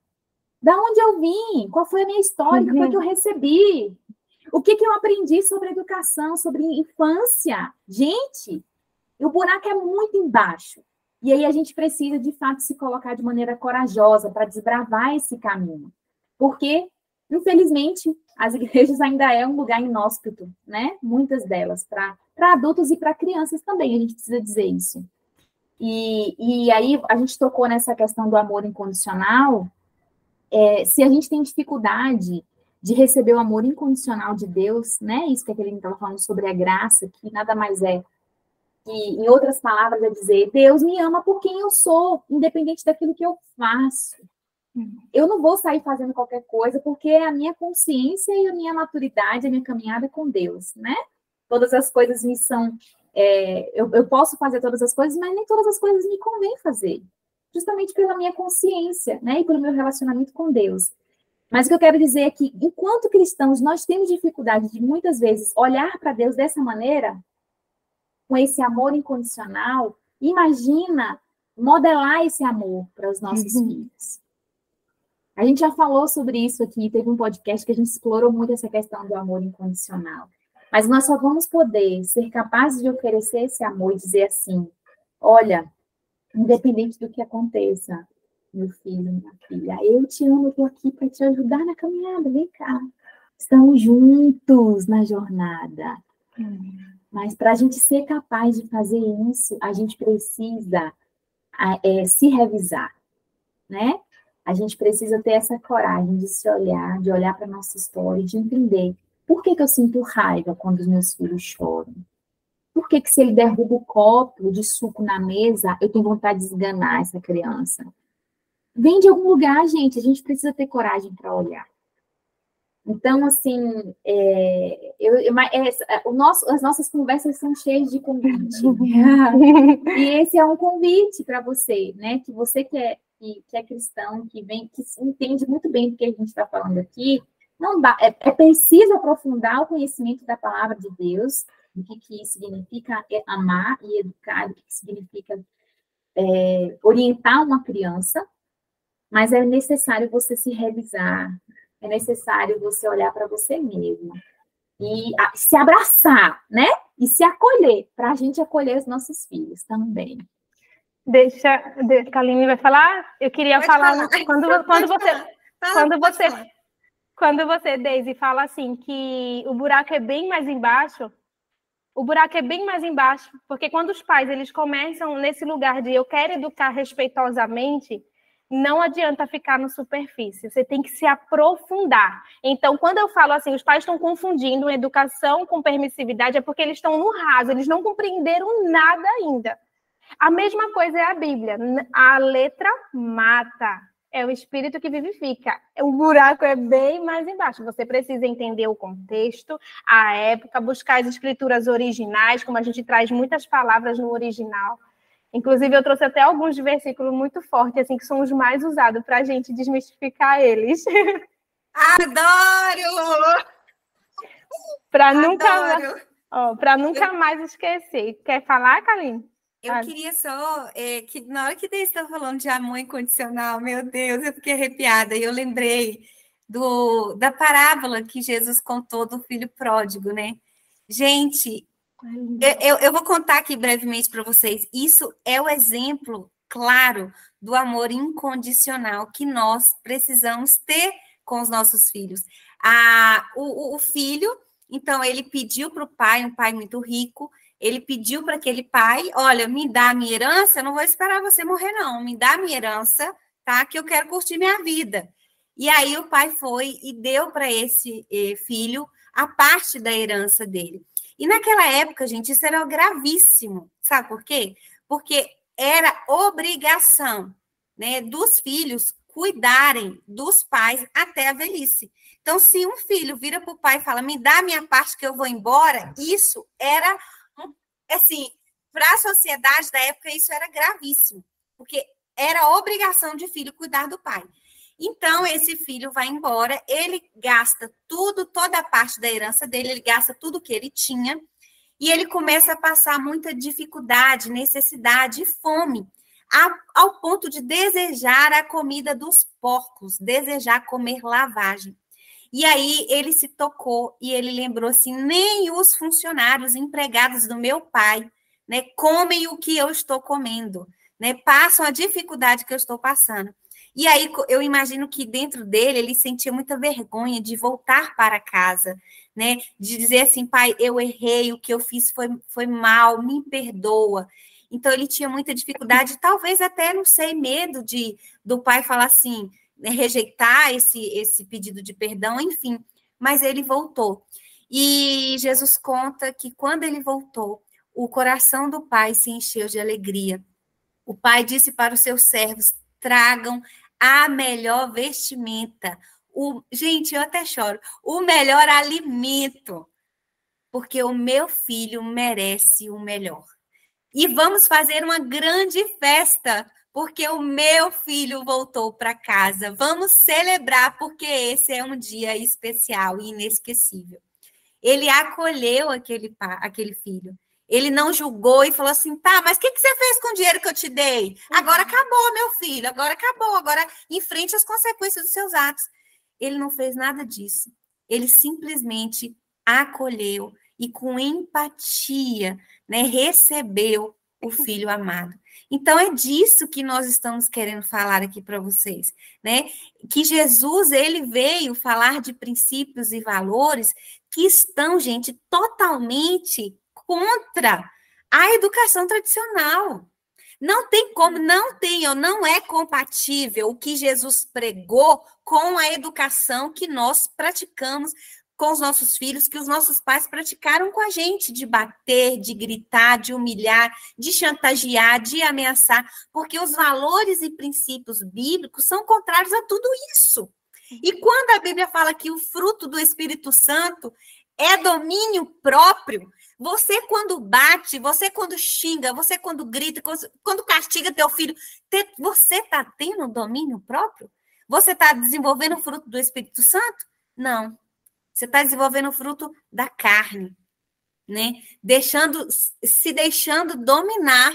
Da onde eu vim? Qual foi a minha história? Uhum. O que foi que eu recebi? O que, que eu aprendi sobre educação, sobre infância? Gente, o buraco é muito embaixo. E aí a gente precisa, de fato, se colocar de maneira corajosa para desbravar esse caminho. Porque, infelizmente, as [LAUGHS] igrejas ainda é um lugar inóspito, né? Muitas delas, para adultos e para crianças também, a gente precisa dizer isso. E, e aí a gente tocou nessa questão do amor incondicional. É, se a gente tem dificuldade de receber o amor incondicional de Deus, né? Isso que aquele estava falando sobre a graça, que nada mais é que, em outras palavras, é dizer: Deus me ama por quem eu sou, independente daquilo que eu faço. Eu não vou sair fazendo qualquer coisa, porque é a minha consciência e a minha maturidade, a minha caminhada com Deus, né? Todas as coisas me são é, eu, eu, posso fazer todas as coisas, mas nem todas as coisas me convém fazer. justamente pela minha consciência, né, e pelo meu relacionamento com Deus. Mas o que eu quero dizer é que, enquanto cristãos, nós temos dificuldade de muitas vezes olhar para Deus dessa maneira, com esse amor incondicional, imagina modelar esse amor para os nossos uhum. filhos. A gente já falou sobre isso aqui, teve um podcast que a gente explorou muito essa questão do amor incondicional. Mas nós só vamos poder ser capazes de oferecer esse amor e dizer assim: olha, independente do que aconteça, meu filho, minha filha, eu te amo, estou aqui para te ajudar na caminhada, vem cá. Estamos juntos na jornada. Mas para a gente ser capaz de fazer isso, a gente precisa é, se revisar, né? A gente precisa ter essa coragem de se olhar, de olhar para a nossa história de entender por que, que eu sinto raiva quando os meus filhos choram. Por que, que se ele derruba o copo de suco na mesa, eu tenho vontade de esganar essa criança? Vem de algum lugar, gente. A gente precisa ter coragem para olhar. Então, assim, é, eu, é, é, o nosso, as nossas conversas são cheias de convite. [LAUGHS] e esse é um convite para você, né? Que você que é, que, que, é cristão, que vem, que entende muito bem do que a gente está falando aqui, não dá, é, é, preciso aprofundar o conhecimento da palavra de Deus, do que, que significa amar e educar, do que, que significa é, orientar uma criança, mas é necessário você se revisar, é necessário você olhar para você mesmo e se abraçar, né? E se acolher, para a gente acolher os nossos filhos também. Deixa, de, Kaline vai falar. Eu queria falar, falar, quando, quando você, [LAUGHS] Fala, quando você, falar. Quando você, Daisy, fala assim que o buraco é bem mais embaixo. O buraco é bem mais embaixo, porque quando os pais eles começam nesse lugar de eu quero educar respeitosamente, não adianta ficar na superfície, você tem que se aprofundar. Então, quando eu falo assim, os pais estão confundindo educação com permissividade, é porque eles estão no raso, eles não compreenderam nada ainda. A mesma coisa é a Bíblia. A letra mata. É o espírito que vivifica. O buraco é bem mais embaixo. Você precisa entender o contexto, a época, buscar as escrituras originais, como a gente traz muitas palavras no original Inclusive, eu trouxe até alguns versículos muito fortes, assim, que são os mais usados para a gente desmistificar eles. [LAUGHS] Adoro! para nunca, nunca mais esquecer. Quer falar, Kaline? Eu ah. queria só é, que na hora que Deus está falando de amor incondicional, meu Deus, eu fiquei arrepiada. E eu lembrei do, da parábola que Jesus contou do filho pródigo, né? Gente, eu, eu, vou contar aqui brevemente para vocês. Isso é o exemplo claro do amor incondicional que nós precisamos ter com os nossos filhos. Ah, o, o filho, então, ele pediu para o pai, um pai muito rico, ele pediu para aquele pai: olha, me dá a minha herança, não vou esperar você morrer, não, me dá a minha herança, tá? Que eu quero curtir minha vida. E aí o pai foi e deu para esse eh, filho a parte da herança dele. E naquela época, gente, isso era gravíssimo. Sabe por quê? Porque era obrigação né, dos filhos cuidarem dos pais até a velhice. Então, se um filho vira para o pai e fala, me dá minha parte que eu vou embora, isso era, assim, para a sociedade da época, isso era gravíssimo, porque era obrigação de filho cuidar do pai. Então, esse filho vai embora, ele gasta tudo, toda a parte da herança dele, ele gasta tudo que ele tinha, e ele começa a passar muita dificuldade, necessidade e fome, ao ponto de desejar a comida dos porcos, desejar comer lavagem. E aí ele se tocou e ele lembrou assim: nem os funcionários empregados do meu pai né, comem o que eu estou comendo, né, passam a dificuldade que eu estou passando. E aí eu imagino que dentro dele ele sentia muita vergonha de voltar para casa, né? De dizer assim, pai, eu errei, o que eu fiz foi, foi mal, me perdoa. Então ele tinha muita dificuldade, talvez até, não sei, medo de do pai falar assim, rejeitar esse, esse pedido de perdão, enfim. Mas ele voltou. E Jesus conta que quando ele voltou, o coração do pai se encheu de alegria. O pai disse para os seus servos: tragam a melhor vestimenta. O, gente, eu até choro. O melhor alimento. Porque o meu filho merece o melhor. E vamos fazer uma grande festa, porque o meu filho voltou para casa. Vamos celebrar, porque esse é um dia especial e inesquecível. Ele acolheu aquele, aquele filho. Ele não julgou e falou assim: tá, mas o que, que você fez com o dinheiro que eu te dei? Agora uhum. acabou, meu filho, agora acabou, agora enfrente as consequências dos seus atos. Ele não fez nada disso. Ele simplesmente acolheu e, com empatia, né, recebeu o [LAUGHS] filho amado. Então é disso que nós estamos querendo falar aqui para vocês, né? Que Jesus ele veio falar de princípios e valores que estão, gente, totalmente contra a educação tradicional. Não tem como, não tem ou não é compatível o que Jesus pregou com a educação que nós praticamos com os nossos filhos, que os nossos pais praticaram com a gente, de bater, de gritar, de humilhar, de chantagear, de ameaçar, porque os valores e princípios bíblicos são contrários a tudo isso. E quando a Bíblia fala que o fruto do Espírito Santo é domínio próprio, você quando bate, você quando xinga, você quando grita, quando castiga teu filho, você está tendo domínio próprio? Você está desenvolvendo o fruto do Espírito Santo? Não. Você está desenvolvendo o fruto da carne, né? Deixando, se deixando dominar,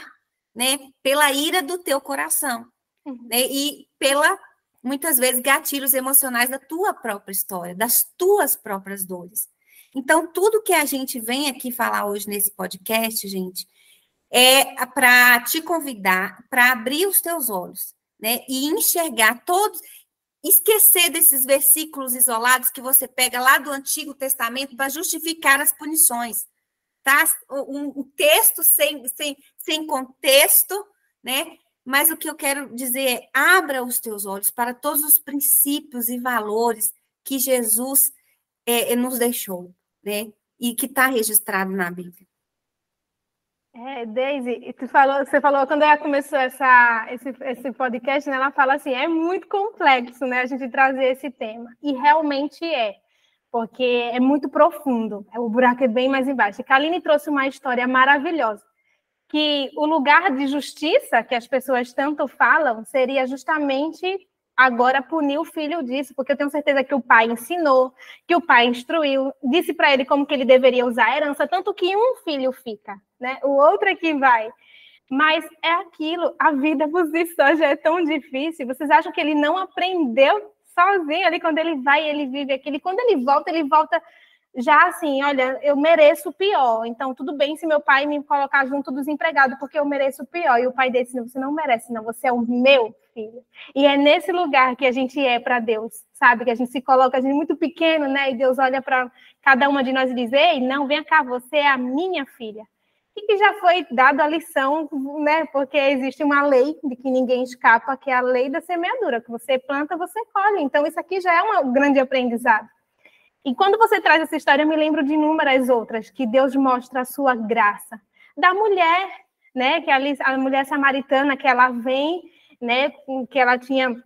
né? Pela ira do teu coração, uhum. né? E pela muitas vezes gatilhos emocionais da tua própria história, das tuas próprias dores. Então, tudo que a gente vem aqui falar hoje nesse podcast, gente, é para te convidar para abrir os teus olhos, né? E enxergar todos, esquecer desses versículos isolados que você pega lá do Antigo Testamento para justificar as punições, tá? Um, um texto sem, sem, sem contexto, né? Mas o que eu quero dizer é: abra os teus olhos para todos os princípios e valores que Jesus é, nos deixou né? E que está registrado na Bíblia. É, Daisy, falou, você falou quando ela começou essa, esse, esse podcast, né, ela fala assim, é muito complexo, né, a gente trazer esse tema. E realmente é, porque é muito profundo, o buraco é bem mais embaixo. Kaline trouxe uma história maravilhosa, que o lugar de justiça que as pessoas tanto falam seria justamente agora punir o filho disso, porque eu tenho certeza que o pai ensinou, que o pai instruiu, disse para ele como que ele deveria usar a herança, tanto que um filho fica, né? O outro é que vai. Mas é aquilo, a vida por si só já é tão difícil. Vocês acham que ele não aprendeu sozinho ali quando ele vai, ele vive aquilo, e quando ele volta, ele volta já assim, olha, eu mereço o pior. Então, tudo bem se meu pai me colocar junto dos empregados, porque eu mereço o pior. E o pai disse: não, você não merece, não, você é o meu filho. E é nesse lugar que a gente é para Deus, sabe? Que a gente se coloca, a gente é muito pequeno, né? E Deus olha para cada uma de nós e diz: ei, não, vem cá, você é a minha filha. E que já foi dado a lição, né? Porque existe uma lei de que ninguém escapa, que é a lei da semeadura, que você planta, você colhe. Então, isso aqui já é um grande aprendizado. E quando você traz essa história, eu me lembro de inúmeras outras, que Deus mostra a sua graça. Da mulher, né, que a, a mulher samaritana, que ela vem, né, que ela tinha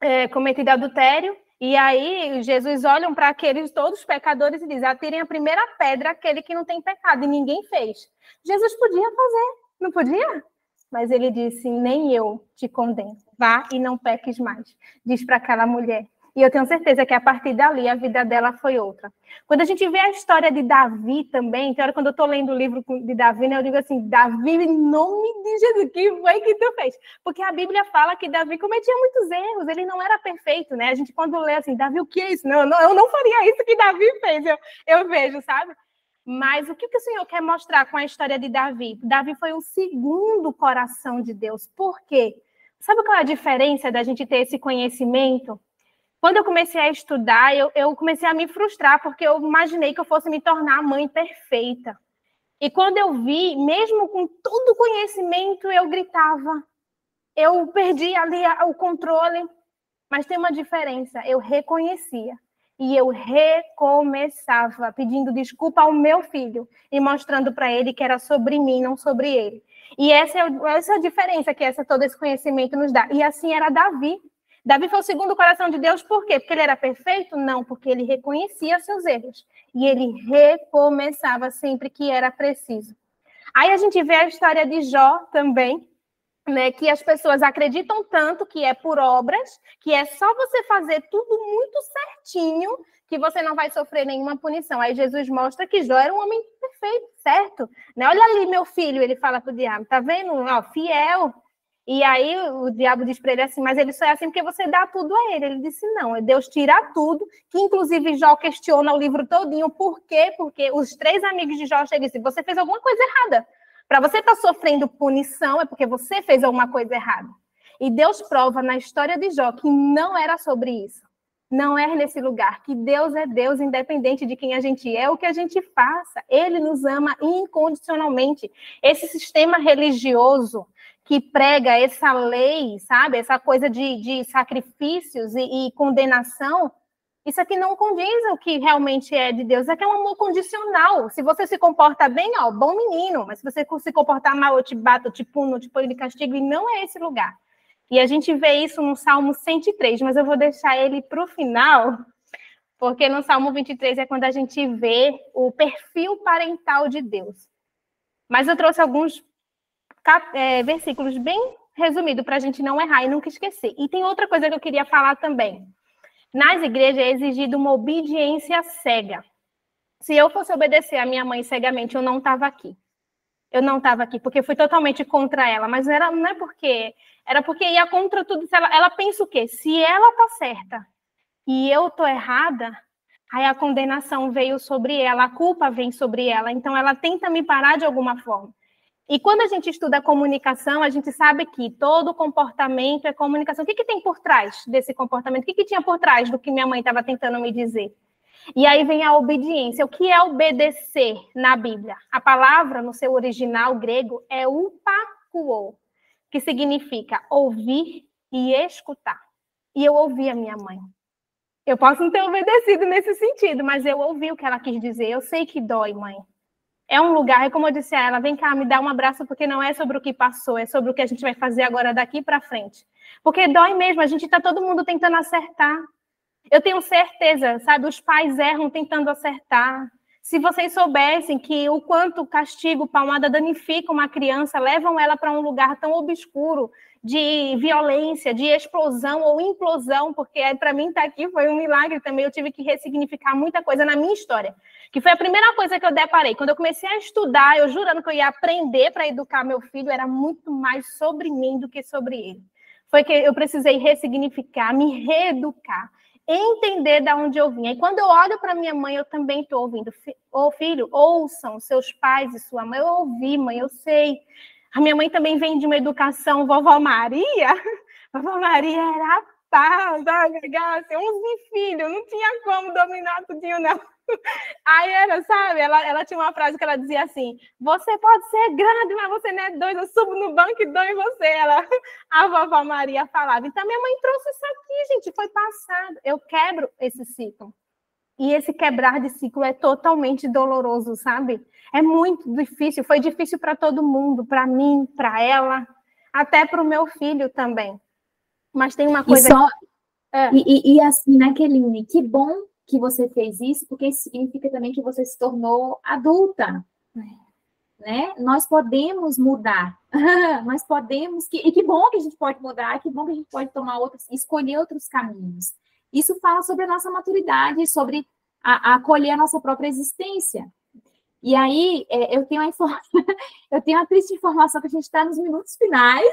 é, cometido adultério, e aí Jesus olha para aqueles todos os pecadores e diz: atirem a primeira pedra aquele que não tem pecado, e ninguém fez. Jesus podia fazer, não podia? Mas ele disse: nem eu te condeno, vá e não peques mais. Diz para aquela mulher. E eu tenho certeza que a partir dali a vida dela foi outra. Quando a gente vê a história de Davi também, tem hora quando eu estou lendo o livro de Davi, né, eu digo assim, Davi, em nome de Jesus, que foi que tu fez? Porque a Bíblia fala que Davi cometia muitos erros, ele não era perfeito, né? A gente quando lê assim, Davi, o que é isso? Não eu não faria isso que Davi fez, eu, eu vejo, sabe? Mas o que, que o Senhor quer mostrar com a história de Davi? Davi foi o segundo coração de Deus. Por quê? Sabe qual é a diferença da gente ter esse conhecimento? Quando eu comecei a estudar, eu, eu comecei a me frustrar, porque eu imaginei que eu fosse me tornar a mãe perfeita. E quando eu vi, mesmo com todo o conhecimento, eu gritava. Eu perdi ali o controle. Mas tem uma diferença, eu reconhecia. E eu recomeçava pedindo desculpa ao meu filho e mostrando para ele que era sobre mim, não sobre ele. E essa é, essa é a diferença que essa, todo esse conhecimento nos dá. E assim era Davi. Davi foi o segundo coração de Deus, por quê? Porque ele era perfeito? Não, porque ele reconhecia seus erros. E ele recomeçava sempre que era preciso. Aí a gente vê a história de Jó também, né, que as pessoas acreditam tanto que é por obras, que é só você fazer tudo muito certinho, que você não vai sofrer nenhuma punição. Aí Jesus mostra que Jó era um homem perfeito, certo? Né? Olha ali, meu filho, ele fala para o diabo, tá vendo? Ó, fiel. E aí o diabo diz para ele assim, mas ele só é assim porque você dá tudo a ele. Ele disse, não, é Deus tira tudo, que inclusive Jó questiona o livro todinho, por quê? Porque os três amigos de Jó chegam e dizem, você fez alguma coisa errada. Para você estar tá sofrendo punição é porque você fez alguma coisa errada. E Deus prova na história de Jó que não era sobre isso. Não é nesse lugar, que Deus é Deus, independente de quem a gente é, o que a gente faça. Ele nos ama incondicionalmente. Esse sistema religioso que prega essa lei, sabe, essa coisa de, de sacrifícios e, e condenação, isso aqui não condiz o que realmente é de Deus. Isso aqui é um amor condicional. Se você se comporta bem, ó, bom menino. Mas se você se comportar mal, eu te bato, eu te puno, eu te põe de castigo. E não é esse lugar. E a gente vê isso no Salmo 103, mas eu vou deixar ele para o final, porque no Salmo 23 é quando a gente vê o perfil parental de Deus. Mas eu trouxe alguns é, versículos bem resumidos para a gente não errar e nunca esquecer. E tem outra coisa que eu queria falar também. Nas igrejas é exigida uma obediência cega. Se eu fosse obedecer a minha mãe cegamente, eu não estava aqui. Eu não estava aqui, porque fui totalmente contra ela. Mas era, não é porque. Era porque ia contra tudo. Ela, ela pensa o quê? Se ela tá certa e eu tô errada, aí a condenação veio sobre ela, a culpa vem sobre ela. Então ela tenta me parar de alguma forma. E quando a gente estuda comunicação, a gente sabe que todo comportamento é comunicação. O que, que tem por trás desse comportamento? O que, que tinha por trás do que minha mãe estava tentando me dizer? E aí vem a obediência. O que é obedecer na Bíblia? A palavra, no seu original grego, é upakuo, que significa ouvir e escutar. E eu ouvi a minha mãe. Eu posso não ter obedecido nesse sentido, mas eu ouvi o que ela quis dizer. Eu sei que dói, mãe é um lugar, é como eu disse a ela, vem cá, me dá um abraço, porque não é sobre o que passou, é sobre o que a gente vai fazer agora daqui para frente. Porque dói mesmo, a gente está todo mundo tentando acertar. Eu tenho certeza, sabe, os pais erram tentando acertar. Se vocês soubessem que o quanto castigo, palmada danifica uma criança, levam ela para um lugar tão obscuro, de violência, de explosão ou implosão, porque é, para mim estar tá aqui foi um milagre também. Eu tive que ressignificar muita coisa na minha história, que foi a primeira coisa que eu deparei. Quando eu comecei a estudar, eu jurando que eu ia aprender para educar meu filho, era muito mais sobre mim do que sobre ele. Foi que eu precisei ressignificar, me reeducar, entender de onde eu vinha. E quando eu olho para minha mãe, eu também estou ouvindo. Ô oh, filho, ouçam seus pais e sua mãe. Eu ouvi, mãe, eu sei. A minha mãe também vem de uma educação vovó Maria. [LAUGHS] Vovó Maria era paz, legal, assim, 11 filhos, não tinha como dominar tudinho, não. Aí era, sabe, ela, ela tinha uma frase que ela dizia assim: Você pode ser grande, mas você não é doido, eu subo no banco e dou em você. Ela, [LAUGHS] a vovó Maria falava. Então, minha mãe trouxe isso aqui, gente, foi passado. Eu quebro esse ciclo. E esse quebrar de ciclo é totalmente doloroso, sabe? É muito difícil, foi difícil para todo mundo, para mim, para ela, até para o meu filho também. Mas tem uma coisa. E, só... é. e, e, e assim, né, Keline, que bom que você fez isso, porque isso significa também que você se tornou adulta. Né? Nós podemos mudar, [LAUGHS] nós podemos, que, e que bom que a gente pode mudar, que bom que a gente pode tomar outros, escolher outros caminhos. Isso fala sobre a nossa maturidade, sobre a, a acolher a nossa própria existência. E aí, é, eu, tenho a [LAUGHS] eu tenho triste informação que a gente está nos minutos finais.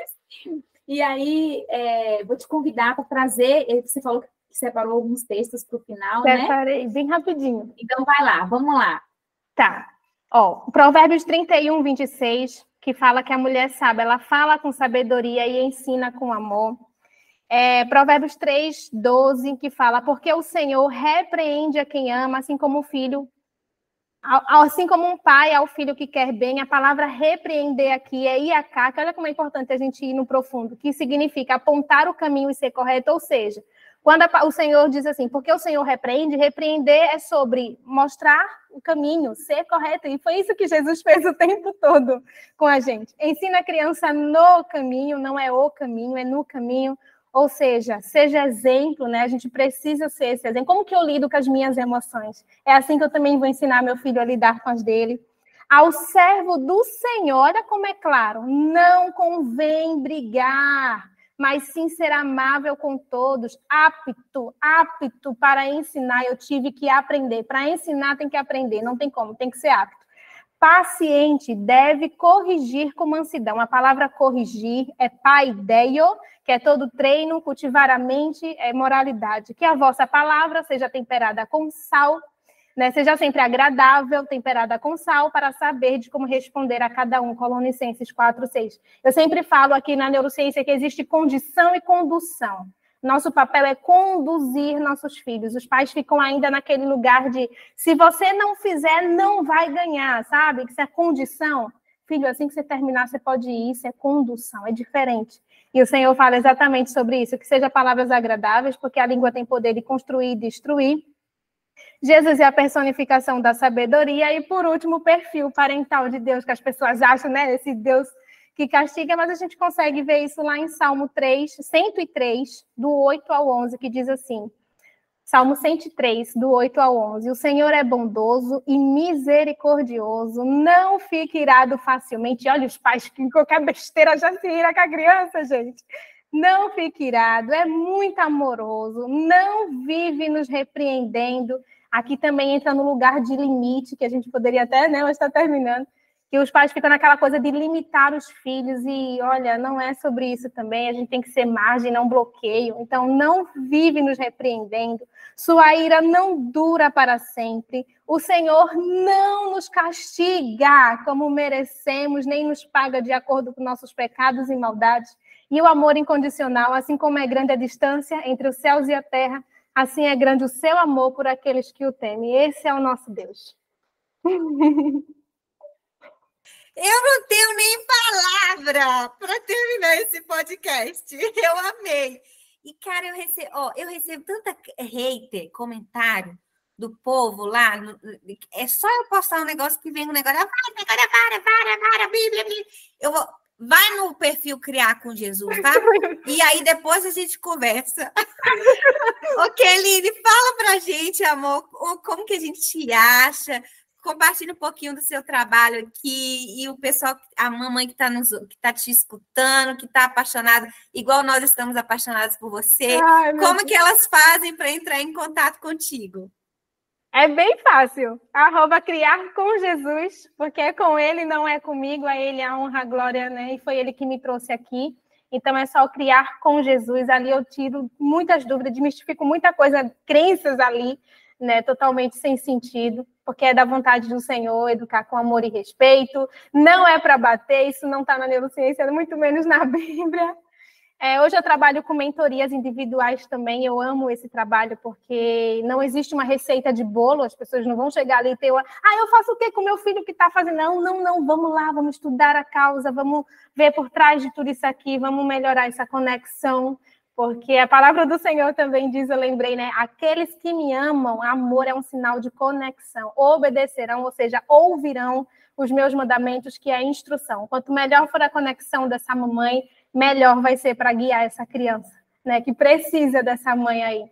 E aí, é, vou te convidar para trazer. Você falou que separou alguns textos para o final, Separei, né? Separei, bem rapidinho. Então, vai lá, vamos lá. Tá. Ó, Provérbios 31, 26, que fala que a mulher sabe, ela fala com sabedoria e ensina com amor. É, Provérbios 3, 12, que fala: Porque o Senhor repreende a quem ama, assim como o filho, assim como um pai ao filho que quer bem. A palavra repreender aqui é iaká, que olha como é importante a gente ir no profundo, que significa apontar o caminho e ser correto, ou seja, quando a, o Senhor diz assim, porque o Senhor repreende, repreender é sobre mostrar o caminho, ser correto. E foi isso que Jesus fez o tempo todo com a gente. Ensina a criança no caminho, não é o caminho, é no caminho. Ou seja, seja exemplo, né? A gente precisa ser esse exemplo. Como que eu lido com as minhas emoções? É assim que eu também vou ensinar meu filho a lidar com as dele. Ao servo do Senhor, olha como é claro, não convém brigar, mas sim ser amável com todos, apto, apto para ensinar. Eu tive que aprender. Para ensinar tem que aprender, não tem como, tem que ser apto paciente deve corrigir com mansidão. A palavra corrigir é paideio, que é todo treino, cultivar a mente, é moralidade. Que a vossa palavra seja temperada com sal, né? seja sempre agradável, temperada com sal, para saber de como responder a cada um. Colonicenses 4, 6. Eu sempre falo aqui na neurociência que existe condição e condução. Nosso papel é conduzir nossos filhos. Os pais ficam ainda naquele lugar de se você não fizer, não vai ganhar, sabe? Isso é condição. Filho, assim que você terminar, você pode ir, isso é condução, é diferente. E o Senhor fala exatamente sobre isso, que seja palavras agradáveis, porque a língua tem poder de construir e destruir. Jesus é a personificação da sabedoria e por último, o perfil parental de Deus que as pessoas acham, né? Esse Deus que castiga, mas a gente consegue ver isso lá em Salmo 3, 103, do 8 ao 11, que diz assim: Salmo 103, do 8 ao 11. O Senhor é bondoso e misericordioso, não fica irado facilmente. Olha, os pais que em qualquer besteira já se ira com a criança, gente. Não fica irado, é muito amoroso, não vive nos repreendendo. Aqui também entra no lugar de limite, que a gente poderia até, né, mas está terminando que os pais ficam naquela coisa de limitar os filhos e olha, não é sobre isso também, a gente tem que ser margem, não bloqueio. Então não vive nos repreendendo. Sua ira não dura para sempre. O Senhor não nos castiga como merecemos, nem nos paga de acordo com nossos pecados e maldades. E o amor incondicional, assim como é grande a distância entre os céus e a terra, assim é grande o seu amor por aqueles que o temem. Esse é o nosso Deus. Eu não tenho nem palavra para terminar esse podcast. Eu amei. E, cara, eu recebo, ó, eu recebo tanta hater, comentário do povo lá. No, é só eu postar um negócio que vem um negócio. Ah, para, para, para, para, Bíblia, Bíblia. Eu vou. Vai no perfil Criar com Jesus, tá? [LAUGHS] E aí depois a gente conversa. [LAUGHS] ok, Lili, fala pra gente, amor, como que a gente te acha, compartilhe um pouquinho do seu trabalho aqui e o pessoal, a mamãe que está que tá te escutando, que está apaixonada, igual nós estamos apaixonados por você. Ai, Como que elas fazem para entrar em contato contigo? É bem fácil. Arroba criar com Jesus, porque é com ele, não é comigo, é ele a honra, a glória, né? E foi ele que me trouxe aqui. Então é só criar com Jesus. Ali eu tiro muitas dúvidas, desmistifico muita coisa, crenças ali, né? Totalmente sem sentido porque é da vontade do Senhor educar com amor e respeito, não é para bater, isso não está na neurociência, muito menos na [LAUGHS] Bíblia. É, hoje eu trabalho com mentorias individuais também, eu amo esse trabalho, porque não existe uma receita de bolo, as pessoas não vão chegar ali e ter uma, ah, eu faço o quê com meu filho que está fazendo? Não, não, não, vamos lá, vamos estudar a causa, vamos ver por trás de tudo isso aqui, vamos melhorar essa conexão, porque a palavra do Senhor também diz, eu lembrei, né? Aqueles que me amam, amor é um sinal de conexão. Obedecerão, ou seja, ouvirão os meus mandamentos, que é a instrução. Quanto melhor for a conexão dessa mamãe, melhor vai ser para guiar essa criança, né? Que precisa dessa mãe aí.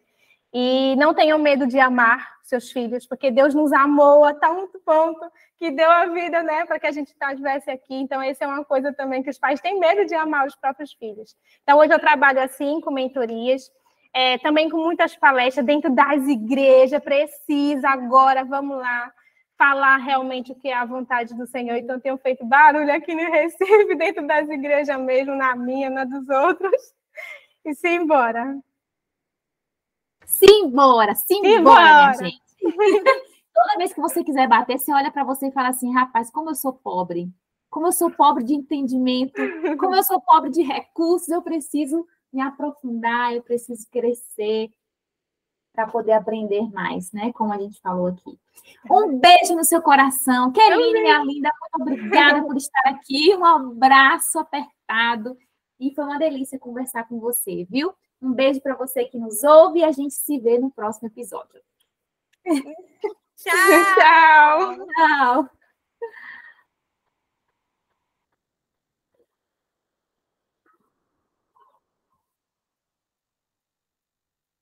E não tenham medo de amar seus filhos, porque Deus nos amou a tal ponto que deu a vida, né, para que a gente estivesse aqui. Então, essa é uma coisa também que os pais têm medo de amar os próprios filhos. Então, hoje eu trabalho assim, com mentorias, é, também com muitas palestras dentro das igrejas. Precisa agora, vamos lá, falar realmente o que é a vontade do Senhor. Então, tenho feito barulho aqui no Recife, [LAUGHS] dentro das igrejas mesmo, na minha, na dos outros. E simbora. Simbora, simbora, gente. [LAUGHS] Toda vez que você quiser bater, você olha para você e fala assim: rapaz, como eu sou pobre, como eu sou pobre de entendimento, como eu sou pobre de recursos, eu preciso me aprofundar, eu preciso crescer para poder aprender mais, né? Como a gente falou aqui. Um beijo no seu coração. Keline, minha linda, muito obrigada por estar aqui. Um abraço apertado. E foi uma delícia conversar com você, viu? Um beijo para você que nos ouve e a gente se vê no próximo episódio. [LAUGHS] Tchau. Tchau. Tchau.